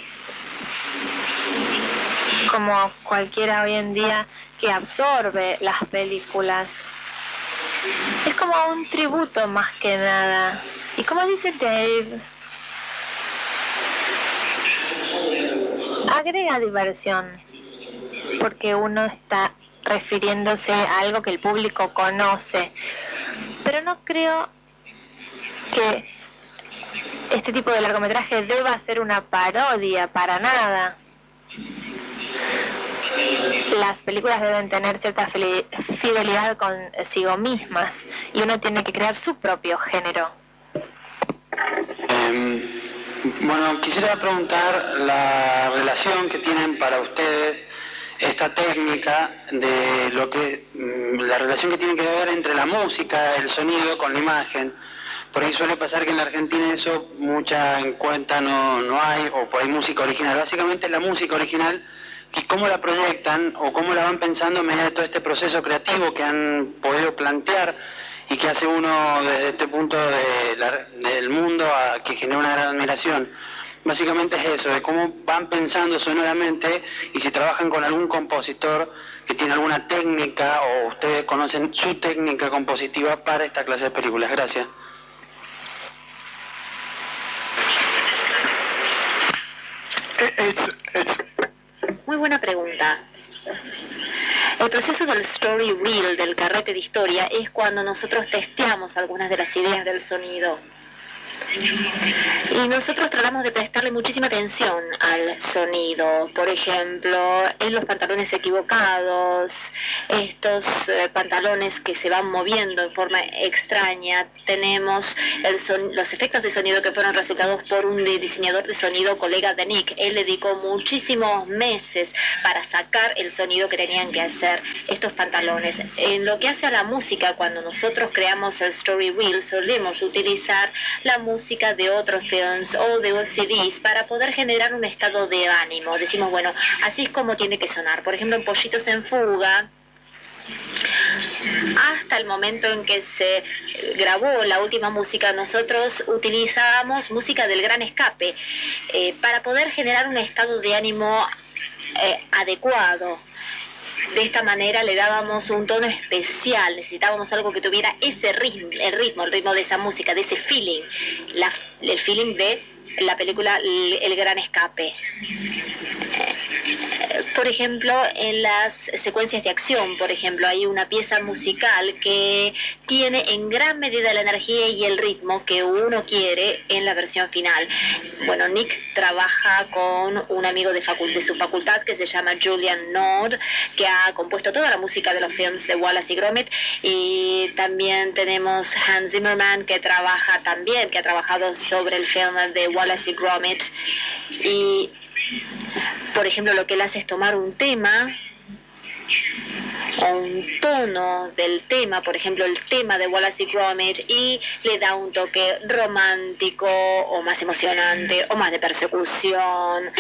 como cualquiera hoy en día que absorbe las películas. Es como un tributo más que nada. Y como dice Dave, agrega diversión, porque uno está refiriéndose a algo que el público conoce. Pero no creo que este tipo de largometraje deba ser una parodia para nada. Las películas deben tener cierta fidelidad consigo mismas y uno tiene que crear su propio género. Em, bueno, quisiera preguntar la relación que tienen para ustedes esta técnica de lo que mm, la relación que tiene que ver entre la música, el sonido con la imagen. Por ahí suele pasar que en la Argentina eso mucha en cuenta no, no hay, o ahí música original. Básicamente la música original y cómo la proyectan o cómo la van pensando en medio de todo este proceso creativo que han podido plantear y que hace uno desde este punto de la- del mundo a, que genera una gran admiración. Básicamente es eso, de cómo van pensando sonoramente y si trabajan con algún compositor que tiene alguna técnica o ustedes conocen su técnica compositiva para esta clase de películas. Gracias. It's, it's, Muy buena pregunta. El proceso del story reel, del carrete de historia, es cuando nosotros testeamos algunas de las ideas del sonido. Y nosotros tratamos de prestarle muchísima atención al sonido. Por ejemplo, en los pantalones equivocados, estos eh, pantalones que se van moviendo en forma extraña. Tenemos el son- los efectos de sonido que fueron resultados por un diseñador de sonido colega de Nick. Él dedicó muchísimos meses para sacar el sonido que tenían que hacer estos pantalones. En lo que hace a la música, cuando nosotros creamos el story reel, solemos utilizar la música de otros films o de CDs para poder generar un estado de ánimo. Decimos, bueno, así es como tiene que sonar. Por ejemplo, en Pollitos en Fuga, hasta el momento en que se grabó la última música, nosotros utilizábamos música del gran escape eh, para poder generar un estado de ánimo eh, adecuado. De esta manera le dábamos un tono especial, necesitábamos algo que tuviera ese ritmo, el ritmo, el ritmo de esa música, de ese feeling, la- el feeling de la película El Gran Escape. Por ejemplo, en las secuencias de acción, por ejemplo, hay una pieza musical que tiene en gran medida la energía y el ritmo que uno quiere en la versión final. Bueno, Nick trabaja con un amigo de, de su facultad que se llama Julian Nord, que ha compuesto toda la música de los films de Wallace y Gromit, y también tenemos Hans Zimmerman que trabaja también, que ha trabajado sobre el film de Wallace y Gromit, y por ejemplo, lo que él hace es tomar un tema o un tono del tema, por ejemplo, el tema de Wallace y Gromit, y le da un toque romántico o más emocionante o más de persecución.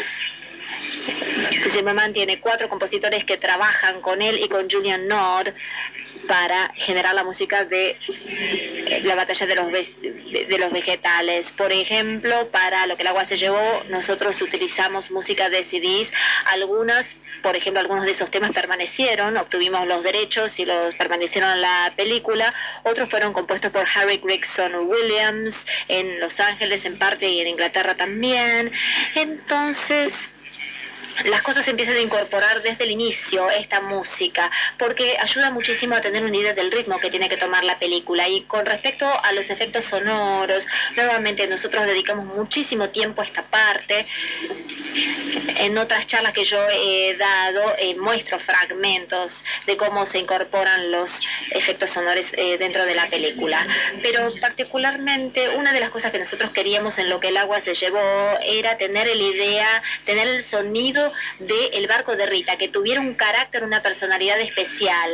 Zimmerman tiene cuatro compositores que trabajan con él y con Julian Nord para generar la música de eh, la batalla de los, de los vegetales. Por ejemplo, para lo que el agua se llevó, nosotros utilizamos música de CDs, algunas por ejemplo, algunos de esos temas permanecieron, obtuvimos los derechos y los permanecieron en la película. Otros fueron compuestos por Harry Gregson Williams en Los Ángeles en parte y en Inglaterra también. Entonces, las cosas empiezan a incorporar desde el inicio esta música, porque ayuda muchísimo a tener una idea del ritmo que tiene que tomar la película. Y con respecto a los efectos sonoros, nuevamente nosotros dedicamos muchísimo tiempo a esta parte. En otras charlas que yo he dado, eh, muestro fragmentos de cómo se incorporan los efectos sonoros eh, dentro de la película. Pero particularmente, una de las cosas que nosotros queríamos en lo que el agua se llevó era tener la idea, tener el sonido de El barco de Rita, que tuviera un carácter, una personalidad especial.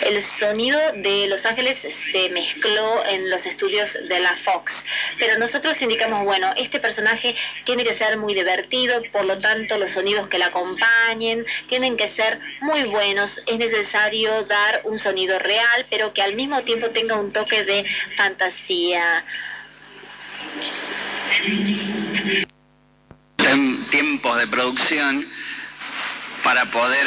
El sonido de Los Ángeles se mezcló en los estudios de la Fox, pero nosotros indicamos, bueno, este personaje tiene que ser muy divertido, por lo tanto los sonidos que la acompañen tienen que ser muy buenos, es necesario dar un sonido real, pero que al mismo tiempo tenga un toque de fantasía. Tiempos de producción para poder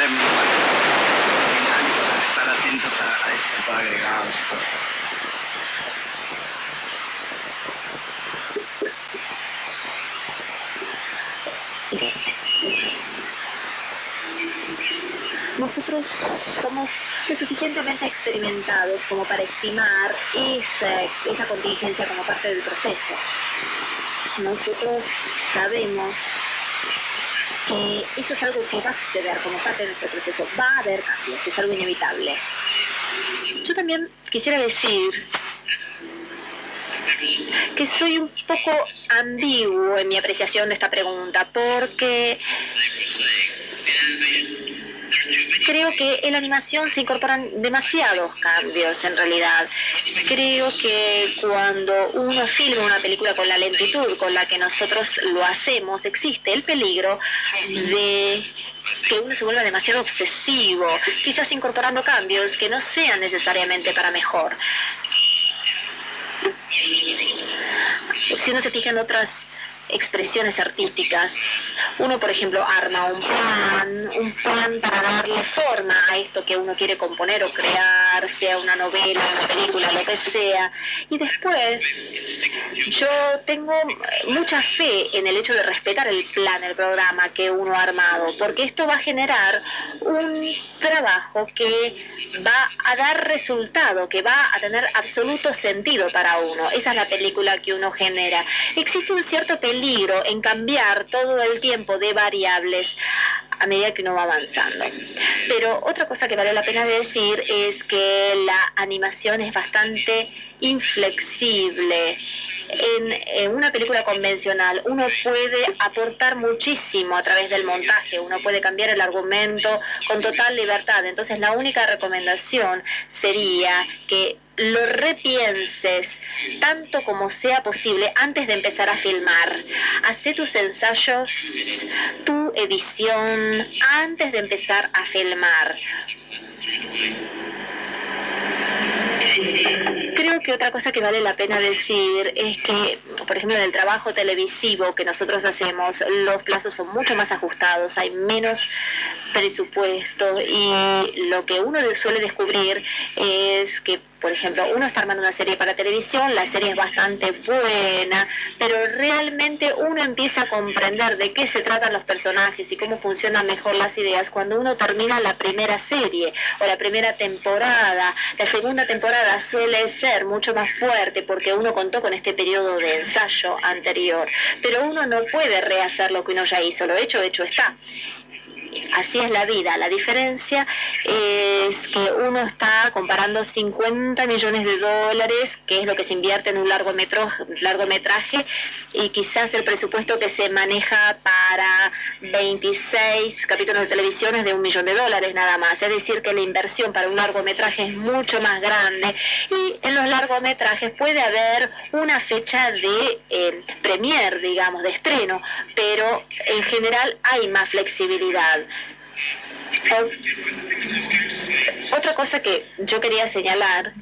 Nosotros somos lo suficientemente experimentados como para estimar esa, esa contingencia como parte del proceso nosotros sabemos que eso es algo que va a suceder como parte de nuestro proceso. Va a haber cambios, es algo inevitable. Yo también quisiera decir que soy un poco ambiguo en mi apreciación de esta pregunta, porque creo que en la animación se incorporan demasiados cambios en realidad. Creo que cuando uno filma una película con la lentitud con la que nosotros lo hacemos, existe el peligro de que uno se vuelva demasiado obsesivo, quizás incorporando cambios que no sean necesariamente para mejor. Si uno se fija en otras expresiones artísticas. Uno, por ejemplo, arma un plan, un plan para darle forma a esto que uno quiere componer o crear, sea una novela, una película, lo que sea. Y después, yo tengo mucha fe en el hecho de respetar el plan, el programa que uno ha armado, porque esto va a generar un trabajo que va a dar resultado, que va a tener absoluto sentido para uno. Esa es la película que uno genera. Existe un cierto peligro en cambiar todo el tiempo de variables a medida que uno va avanzando. Pero otra cosa que vale la pena decir es que la animación es bastante inflexible. En, una película convencional uno puede aportar muchísimo a través del montaje, uno puede cambiar el argumento con total libertad. Entonces la única recomendación sería que lo repienses tanto como sea posible antes de empezar a filmar. Hace tus ensayos, tu edición antes de empezar a filmar. Creo que otra cosa que vale la pena decir es que por ejemplo, en el trabajo televisivo que nosotros hacemos, los plazos son mucho más ajustados, hay menos presupuesto y lo que uno suele descubrir es que por ejemplo, uno está armando una serie para televisión, la serie es bastante buena, pero realmente uno empieza a comprender de qué se tratan los personajes y cómo funcionan mejor las ideas cuando uno termina la primera serie o la primera temporada. La segunda temporada suele ser mucho más fuerte porque uno contó con este periodo de ensayo anterior, pero uno no puede rehacer lo que uno ya hizo, lo hecho, hecho está así es la vida. La diferencia es que uno está comparando 50 millones de dólares, que es lo que se invierte en un largometraje, y quizás el presupuesto que se maneja para 26 capítulos de televisión es de un millón de dólares nada más. Es decir, que la inversión para un largometraje es mucho más grande y en los largometrajes puede haber una fecha de eh, premier, digamos, de estreno, pero en general hay más flexibilidad. Otra cosa que yo quería señalar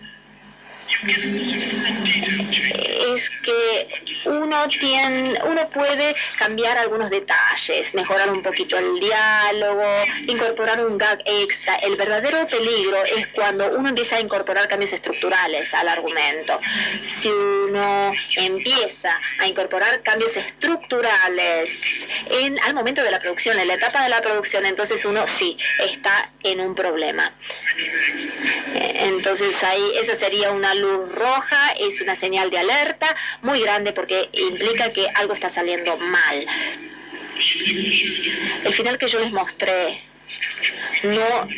es que uno tiene, uno puede cambiar algunos detalles, mejorar un poquito el diálogo, incorporar un gag extra. El verdadero peligro es cuando uno empieza a incorporar cambios estructurales al argumento. Si uno empieza a incorporar cambios estructurales en, al momento de la producción, en la etapa de la producción, entonces uno sí está en un problema. Entonces ahí esa sería una luz roja, es una señal de alerta muy grande porque implica que algo está saliendo mal. El final que yo les mostré no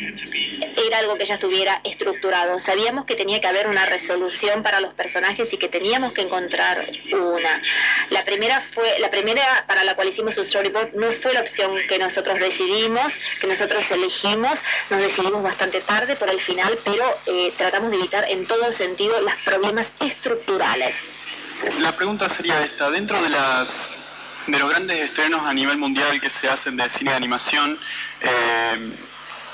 era algo que ya estuviera estructurado. Sabíamos que tenía que haber una resolución para los personajes y que teníamos que encontrar una. La primera fue la primera para la cual hicimos un storyboard no fue la opción que nosotros decidimos, que nosotros elegimos. Nos decidimos bastante tarde por el final, pero eh, tratamos de evitar en todo sentido los problemas estructurales. La pregunta sería esta: dentro de las de los grandes estrenos a nivel mundial que se hacen de cine de animación, eh,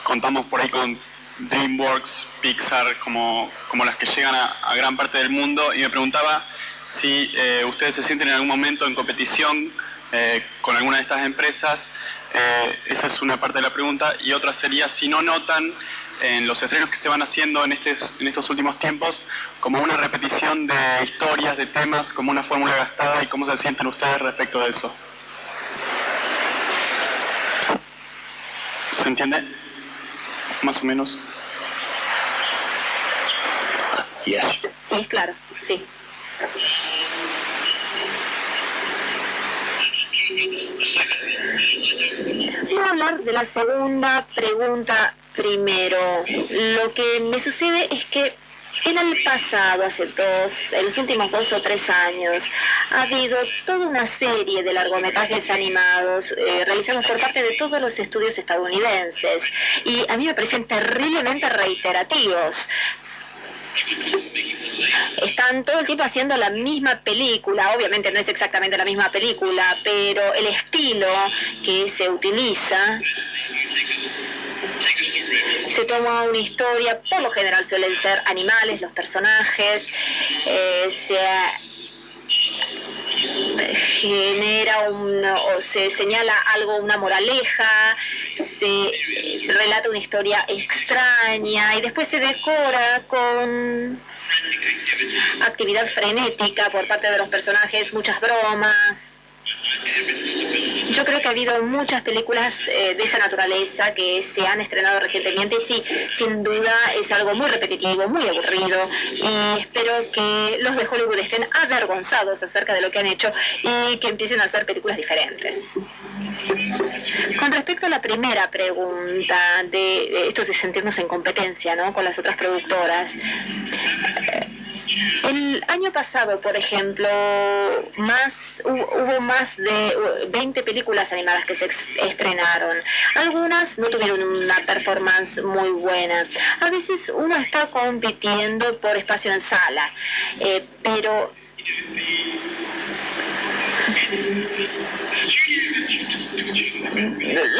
contamos por ahí con DreamWorks, Pixar, como, como las que llegan a, gran parte del mundo, y me preguntaba si eh, ustedes se sienten en algún momento en competición eh, con alguna de estas empresas. esa es una parte de la pregunta. Y otra sería si no notan en los estrenos que se van haciendo en, en estos últimos tiempos como una repetición de historias, de temas, como una fórmula gastada y cómo se sienten ustedes respecto de eso. ¿Se entiende? Más o menos. Sí, claro, sí. Voy a hablar de la segunda pregunta primero. Lo que me sucede es que en el pasado, hace dos, en los últimos dos o tres años, ha habido toda una serie de largometrajes animados eh, realizados por parte de todos los estudios estadounidenses y a mí me parecen terriblemente reiterativos. Están todo el tiempo haciendo la misma película, obviamente no es exactamente la misma película, pero el estilo que se utiliza se toma una historia, por lo general suelen ser animales, los personajes, eh, se genera un, o se señala algo, una moraleja, se relata una historia extraña y después se decora con actividad frenética por parte de los personajes, muchas bromas, yo creo que ha habido muchas películas eh, de esa naturaleza que se han estrenado recientemente y sí, sin duda es algo muy repetitivo, muy aburrido y espero que los de Hollywood estén avergonzados acerca de lo que han hecho y que empiecen a hacer películas diferentes. Con respecto a la primera pregunta de, esto de sentirnos en competencia ¿no? con las otras productoras, el año pasado, por ejemplo, más hubo más de 20 películas animadas que se estrenaron. Algunas no tuvieron una performance muy buena. A veces uno está compitiendo por espacio en sala, eh, pero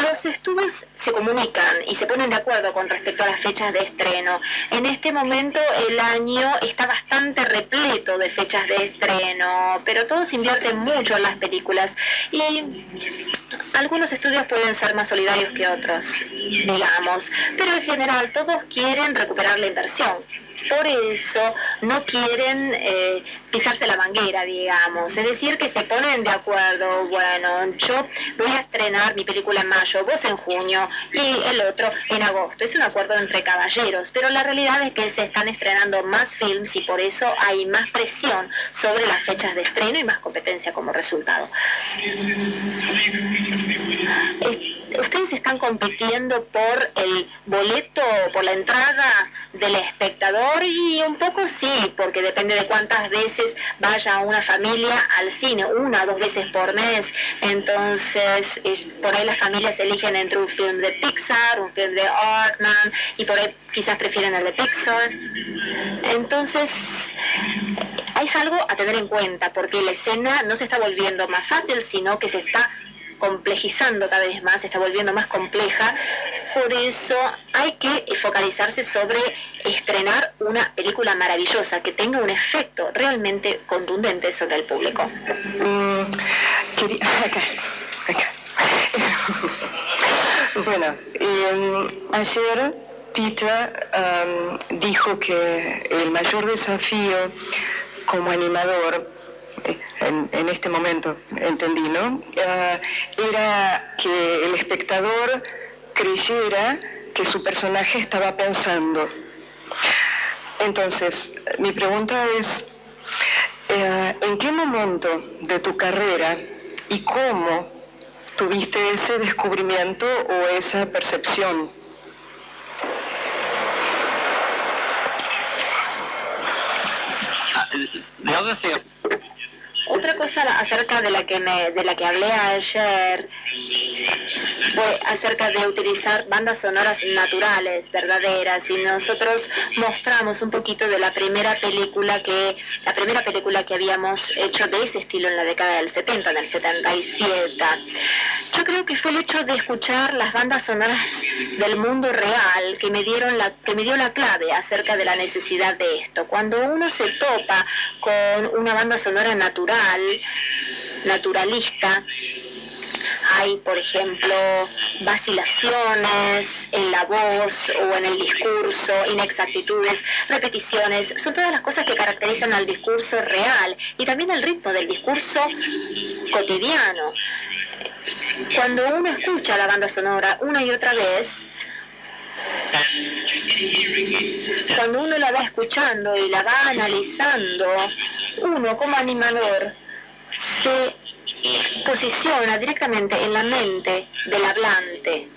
Los estudios se comunican y se ponen de acuerdo con respecto a las fechas de estreno. En este momento el año está bastante repleto de fechas de estreno, pero todos invierten mucho en las películas. Y algunos estudios pueden ser más solidarios que otros, digamos, pero en general todos quieren recuperar la inversión por eso no quieren eh, pisarse la manguera, digamos. Es decir, que se ponen de acuerdo, bueno, yo voy a estrenar mi película en mayo, vos en junio y el otro en agosto. Es un acuerdo entre caballeros, pero la realidad es que se están estrenando más films y por eso hay más presión sobre las fechas de estreno y más competencia como resultado. Ustedes están compitiendo por el boleto, por la entrada del espectador y un poco sí, porque depende de cuántas veces vaya una familia al cine, una o dos veces por mes. Entonces, es, por ahí las familias eligen entre un film de Pixar, un film de Artman, y por ahí quizás prefieren el de Pixar. Entonces, es algo a tener en cuenta, porque la escena no se está volviendo más fácil, sino que se está complejizando cada vez más, está volviendo más compleja. Por eso hay que focalizarse sobre estrenar una película maravillosa que tenga un efecto realmente contundente sobre el público. Mm, bueno, em, ayer Peter em, dijo que el mayor desafío como animador en, este momento, entendí, ¿no? Ah, era que el espectador creyera que su personaje estaba pensando. Entonces, mi pregunta es, eh, ¿en qué momento de tu carrera y cómo tuviste ese descubrimiento o esa percepción? Uh, Otra cosa acerca de la que me, de la que hablé ayer fue acerca de utilizar bandas sonoras naturales, verdaderas, y nosotros mostramos un poquito de la primera película que, la primera película que habíamos hecho de ese estilo en la década del 70, en el 77. Yo creo que fue el hecho de escuchar las bandas sonoras del mundo real que me dieron la, que me dio la clave acerca de la necesidad de esto. Cuando uno se topa con una banda sonora natural, naturalista. Hay, por ejemplo, vacilaciones en la voz o en el discurso, inexactitudes, repeticiones. Son todas las cosas que caracterizan al discurso real y también el ritmo del discurso cotidiano. Cuando uno escucha la banda sonora una y otra vez, cuando uno la va escuchando y la va analizando, uno como animador se posiciona directamente en la mente del hablante.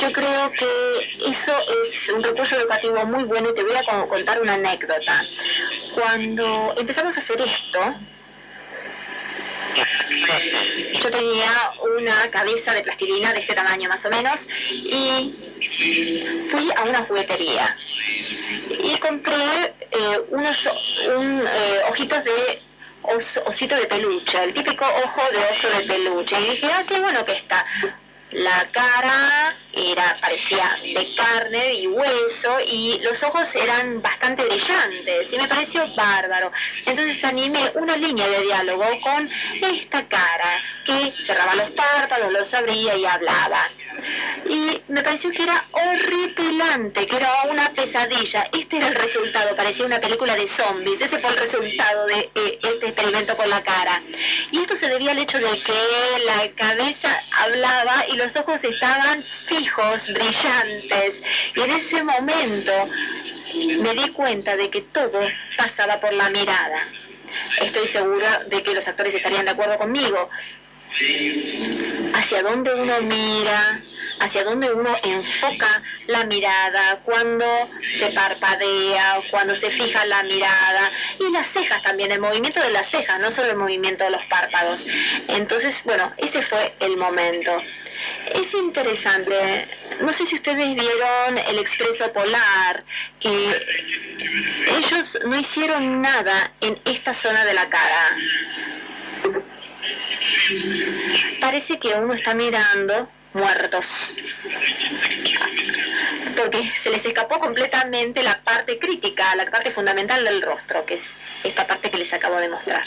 Yo creo que eso es un recurso educativo muy bueno y te voy a contar una anécdota. Cuando empezamos a hacer esto, yo tenía una cabeza de plastilina de este tamaño más o menos y fui a una juguetería y compré eh, unos un, eh, ojitos de osito de peluche, el típico ojo de oso de peluche. Y dije, ah, qué bueno que está. La cara era parecía de carne y hueso y los ojos eran bastante brillantes y me pareció bárbaro. Entonces animé una línea de diálogo con esta cara que cerraba los párpados, los abría y hablaba. Y me pareció que era horripilante, que era una pesadilla. Este era el resultado, parecía una película de zombies. Ese fue el resultado de eh, este experimento con la cara. Y esto se debía al hecho de que la cabeza hablaba y los ojos estaban fijos, brillantes. Y en ese momento me di cuenta de que todo pasaba por la mirada. Estoy segura de que los actores estarían de acuerdo conmigo. Hacia dónde uno mira, hacia dónde uno enfoca la mirada, cuando se parpadea, cuando se fija la mirada y las cejas también, el movimiento de las cejas, no solo el movimiento de los párpados. Entonces, bueno, ese fue el momento. Es interesante. No sé si ustedes vieron el expreso polar, que ellos no hicieron nada en esta zona de la cara. Parece que uno está mirando muertos. Porque se les escapó completamente la parte crítica, la parte fundamental del rostro, que es esta parte que les acabo de mostrar.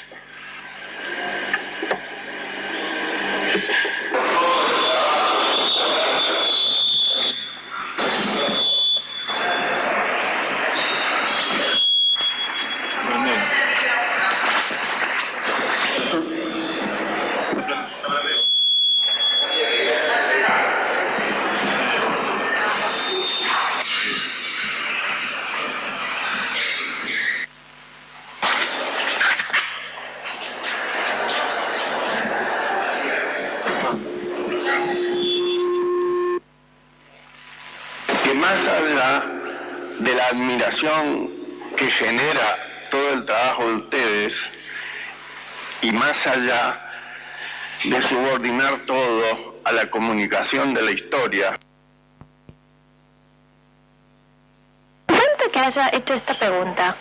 que más allá de la admiración que genera todo el trabajo de ustedes y más allá de subordinar todo a la comunicación de la historia, Interesante que haya hecho esta pregunta.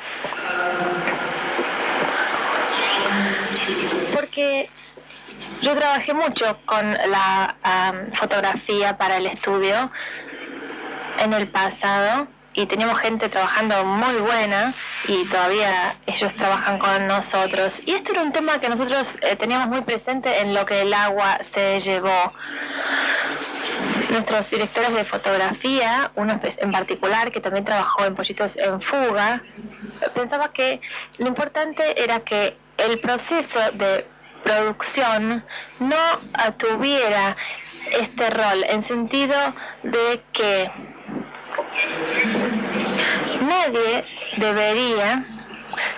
Porque yo trabajé mucho con la fotografía para el estudio en el pasado y teníamos gente trabajando muy buena y todavía ellos trabajan con nosotros. Y este era un tema que nosotros eh, teníamos muy presente en lo que el agua se llevó. Nuestros directores de fotografía, uno en particular que también trabajó en Pollitos en Fuga, pensaba que lo importante era que el proceso de producción no tuviera este rol en sentido de que nadie debería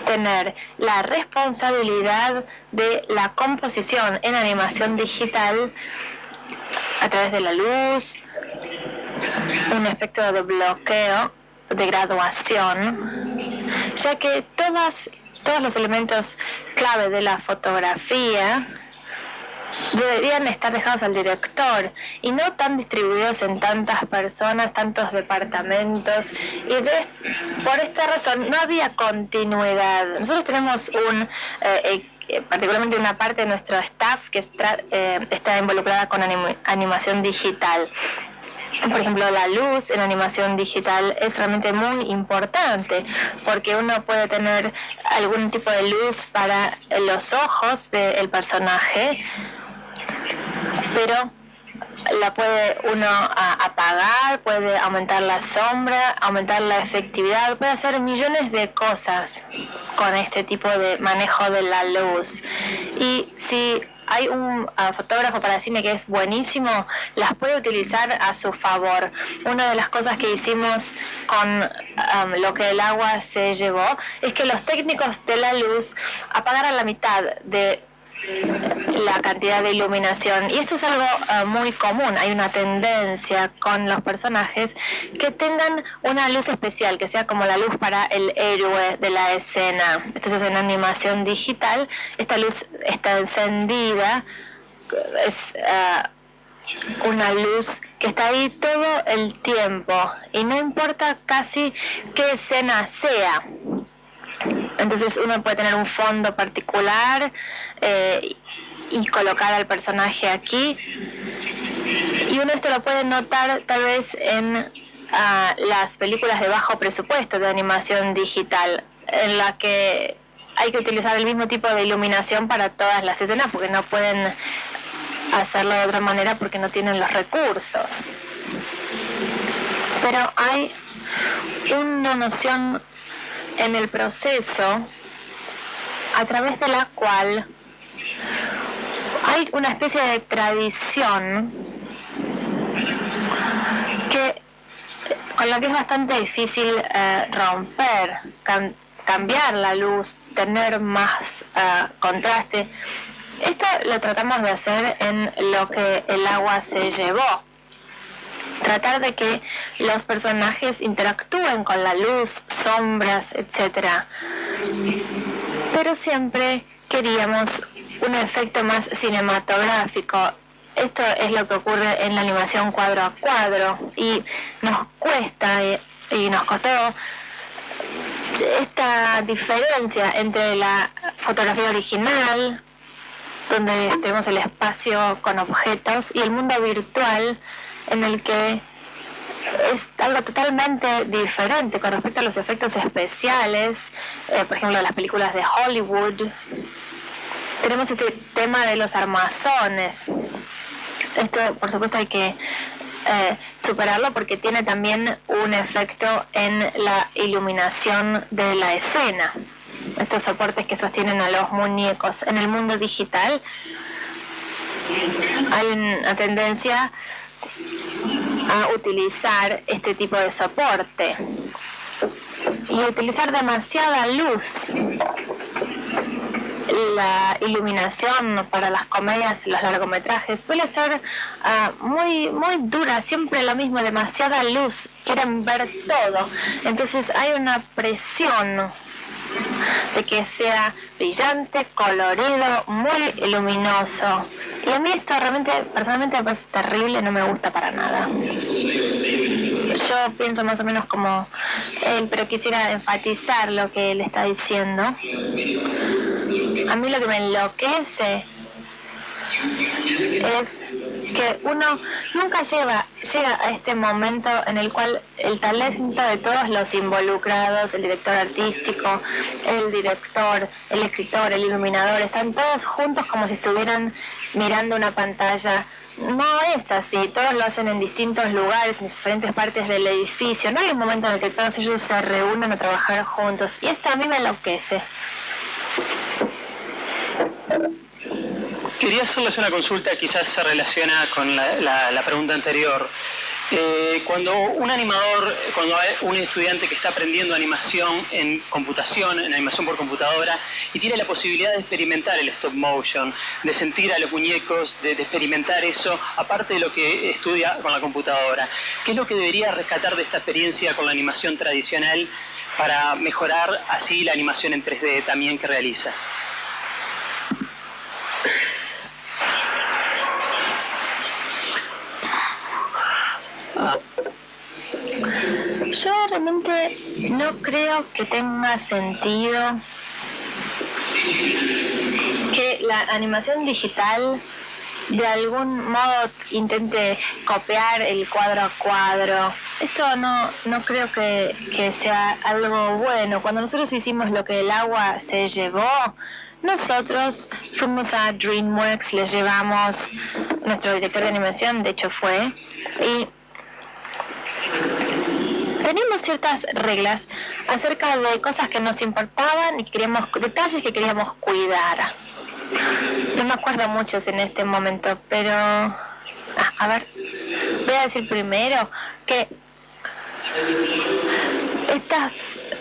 tener la responsabilidad de la composición en animación digital a través de la luz, un efecto de bloqueo, de graduación, ya que todas, todos los elementos clave de la fotografía deberían estar dejados al director y no tan distribuidos en tantas personas, tantos departamentos y de, por esta razón no había continuidad. Nosotros tenemos un eh, eh, particularmente una parte de nuestro staff que está, eh, está involucrada con anim- animación digital. Por ejemplo, la luz en animación digital es realmente muy importante porque uno puede tener algún tipo de luz para los ojos del personaje, pero la puede uno apagar, puede aumentar la sombra, aumentar la efectividad, puede hacer millones de cosas con este tipo de manejo de la luz. Y si hay un ah, fotógrafo para cine que es buenísimo, las puede utilizar a su favor. Una de las cosas que hicimos con am, lo que el agua se llevó es que los técnicos de la luz apagaran la mitad de la cantidad de iluminación. Y esto es algo eh, muy común. Hay una tendencia con los personajes que tengan una luz especial que sea como la luz para el héroe de la escena. Entonces en animación digital. Esta luz está encendida. Es eh, una luz que está ahí todo el tiempo. Y no importa casi qué escena sea entonces uno puede tener un fondo particular eh, y colocar al personaje aquí. Y uno esto lo puede notar tal vez en ah, las películas de bajo presupuesto de animación digital, en la que hay que utilizar el mismo tipo de iluminación para todas las escenas porque no pueden hacerlo de otra manera porque no tienen los recursos. Pero hay una noción en el proceso a través de la cual hay una especie de tradición que con la que es bastante difícil eh, romper, cam- cambiar la luz, tener más eh, contraste. Esto lo tratamos de hacer en lo que el agua se llevó. Tratar de que los personajes interactúen con la luz, sombras, etcétera. Pero siempre queríamos un efecto más cinematográfico esto es lo que ocurre en la animación cuadro a cuadro y nos cuesta y, y nos costó esta diferencia entre la fotografía original, donde tenemos el espacio con objetos, y el mundo virtual, en el que es algo totalmente diferente con respecto a los efectos especiales, eh, por ejemplo, las películas de Hollywood. Tenemos este tema de los armazones. Esto, por supuesto, hay que eh, superarlo porque tiene también un efecto en la iluminación de la escena. Estos soportes que sostienen a los muñecos en el mundo digital, hay una tendencia a utilizar este tipo de soporte y utilizar demasiada luz la iluminación para las comedias y los largometrajes suele ser ah, muy muy dura, siempre lo mismo, demasiada luz, quieren ver todo. Entonces hay una presión de que sea brillante, colorido, muy luminoso. Y a mí esto realmente, personalmente me parece terrible, no me gusta para nada. Yo pienso más o menos como él, pero quisiera enfatizar lo que él está diciendo. A mí lo que me enloquece es que uno nunca lleva, llega a este momento en el cual el talento de todos los involucrados, el director artístico, el director, el escritor, el iluminador, están todos juntos como si estuvieran mirando una pantalla. No es así, todos lo hacen en distintos lugares, en diferentes partes del edificio. No hay un momento en el que todos ellos se reúnan a trabajar juntos. Y esto a mí me enloquece. Quería hacerles una consulta, quizás se relaciona con la, pregunta anterior. Eh, cuando un animador, cuando hay un estudiante que está aprendiendo animación en computación, en animación por computadora, y tiene la posibilidad de experimentar el stop motion, de sentir a los muñecos, de, de experimentar eso, aparte de lo que estudia con la computadora, ¿qué es lo que debería rescatar de esta experiencia con la animación tradicional para mejorar así la animación en 3D también que realiza? Yo realmente no creo que tenga sentido que la animación digital de algún modo intente copiar el cuadro a cuadro. Esto no, no creo que, que sea algo bueno. Cuando nosotros hicimos lo que el agua se llevó, nosotros fuimos a DreamWorks, les llevamos, nuestro director de animación de hecho fue, y teníamos ciertas reglas acerca de cosas que nos importaban y queríamos, detalles que queríamos cuidar. No me acuerdo muchos en este momento, pero... Ah, a ver, voy a decir primero que estas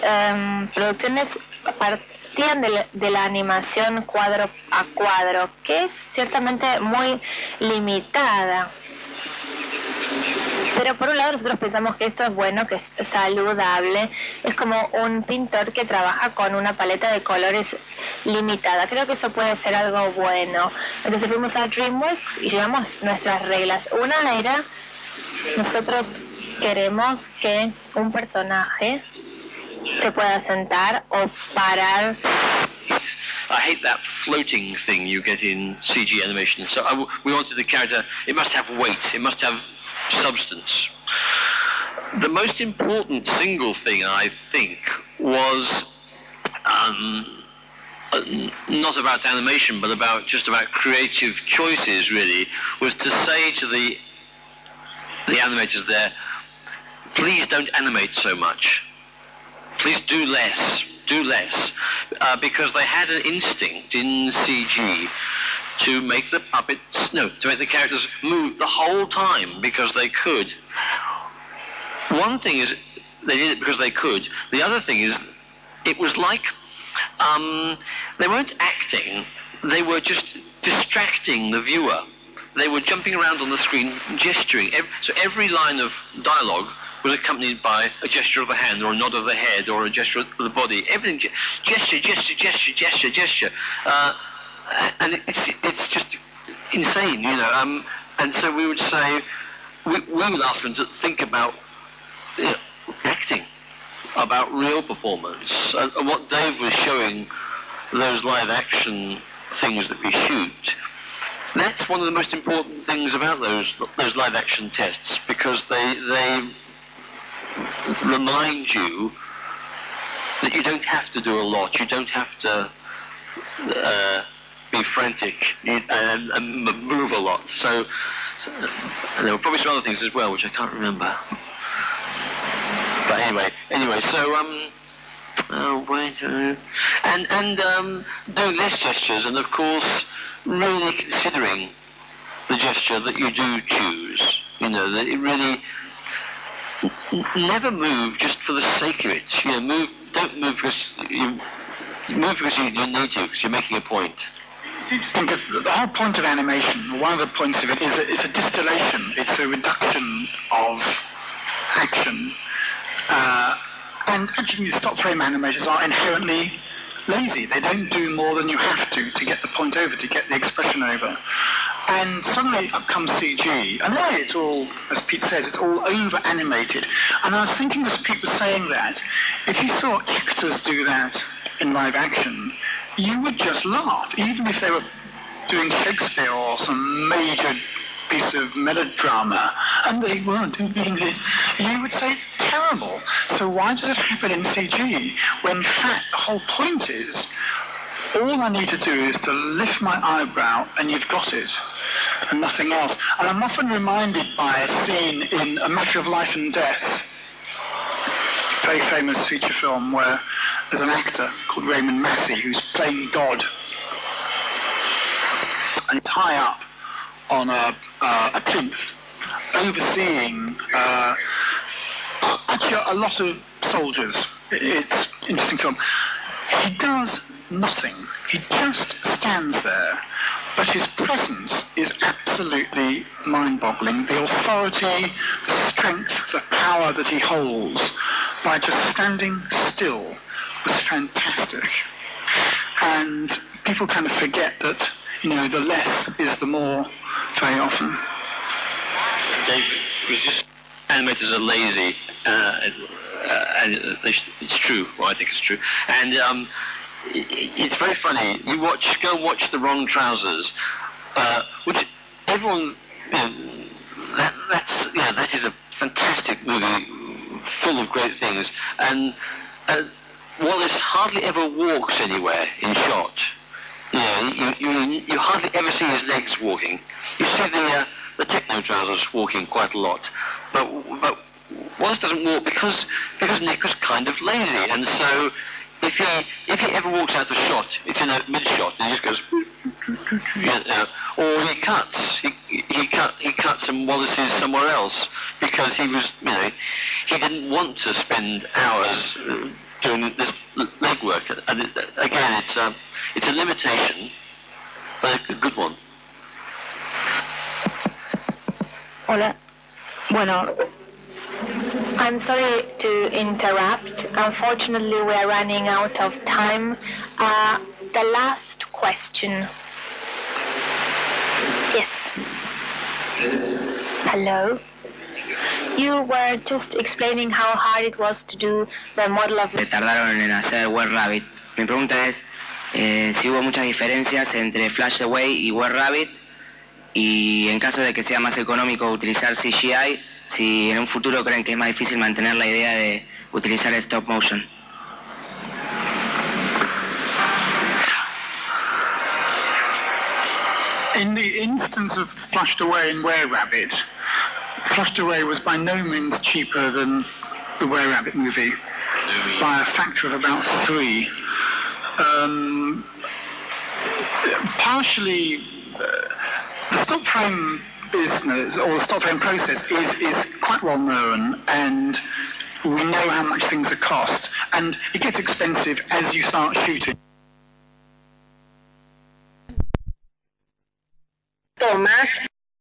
em, producciones partían de la animación cuadro a cuadro, que es ciertamente muy limitada. Pero por un lado nosotros pensamos que esto es bueno, que es saludable. Es como un pintor que trabaja con una paleta de colores limitada. Creo que eso puede ser algo bueno. Entonces fuimos a DreamWorks y llevamos nuestras reglas. Una era, nosotros queremos que un personaje se pueda sentar o parar I hate that floating thing you get in CG animation. So I, we wanted the character, it must have weight, it must have substance. The most important single thing, I think, was um, uh, not about animation, but about just about creative choices. Really, was to say to the the animators there, please don't animate so much. Please do less. Do less, uh, because they had an instinct in CG to make the puppets, no, to make the characters move the whole time because they could. One thing is they did it because they could. The other thing is it was like um, they weren't acting; they were just distracting the viewer. They were jumping around on the screen, gesturing. So every line of dialogue was accompanied by a gesture of the hand or a nod of the head or a gesture of the body. Everything, gesture, gesture, gesture, gesture, gesture. Uh, and it's it's just insane, you know. Um, and so we would say, we, we would ask them to think about you know, acting, about real performance. And, and what Dave was showing, those live action things that we shoot, that's one of the most important things about those those live action tests because they they remind you that you don't have to do a lot. You don't have to uh, frantic and, and, move a lot. So, so there were probably some other things as well, which I can't remember. But anyway, anyway, so um. Oh, wait, uh, and and um, doing less gestures, and of course, really considering the gesture that you do choose. You know, that it really never move just for the sake of it. You know, move. Don't move because you move because you, you need to, because you're making a point. It's interesting because the whole point of animation, one of the points of it is a, it's a distillation. It's a reduction of action. Uh, and actually, stop frame animators are inherently lazy. They don't do more than you have to to get the point over, to get the expression over. And suddenly up comes CG, and there it's all, as Pete says, it's all over animated. And I was thinking as Pete was saying that, if you saw actors do that in live action, you would just laugh, even if they were doing Shakespeare or some major piece of melodrama, and they weren't doing it, you would say it's terrible. So why does it happen in CG when in fact the whole point is all I need to do is to lift my eyebrow and you've got it, and nothing else. And I'm often reminded by a scene in A Matter of Life and Death, very famous feature film where there's an actor called Raymond Massey who's playing God. And high up on a, uh, a plinth, overseeing uh, actually a lot of soldiers. It's interesting film. He does nothing. He just stands there, but his presence is absolutely mind-boggling. The authority, the strength, the power that he holds by just standing still was fantastic. And people kind of forget that, you know, the less is the more very often. Was just animators are lazy, uh, uh, and it's true. Well, I think it's true. And um, it's very funny. You watch, go watch the wrong trousers, uh, which everyone, you know, that, that's yeah, that is a fantastic movie, full of great things, and. Uh, Wallace hardly ever walks anywhere in shot. You know, you, you, you hardly ever see his legs walking. You see the, uh, the techno trousers walking quite a lot. But, but Wallace doesn't walk because, because Nick was kind of lazy. And so if he, if he ever walks out of shot, it's in a mid-shot and he just goes, or he cuts. He, he, cut, he cuts and Wallace is somewhere else because he was, you know, he didn't want to spend hours uh, doing this legwork. And again, it's a, it's a limitation, but a good one. Hola. Bueno, I'm sorry to interrupt. Unfortunately, we are running out of time. Uh, the last question. Yes. Hello. You were just explaining how hard it was to do the model of... Tardaron en hacer Were Rabbit. Mi pregunta es eh, si hubo muchas diferencias entre Flash Away y Were Rabbit y en caso de que sea más económico utilizar CGI, si en un futuro creen que es más difícil mantener la idea de utilizar stop motion. In the instance of Flushed Away and Were Rabbit, Flushed Away was by no means cheaper than the Were Rabbit movie by a factor of about three. Um, partially, uh, the stop frame business or the stop frame process is, is quite well known and we know how much things are cost and it gets expensive as you start shooting. Thomas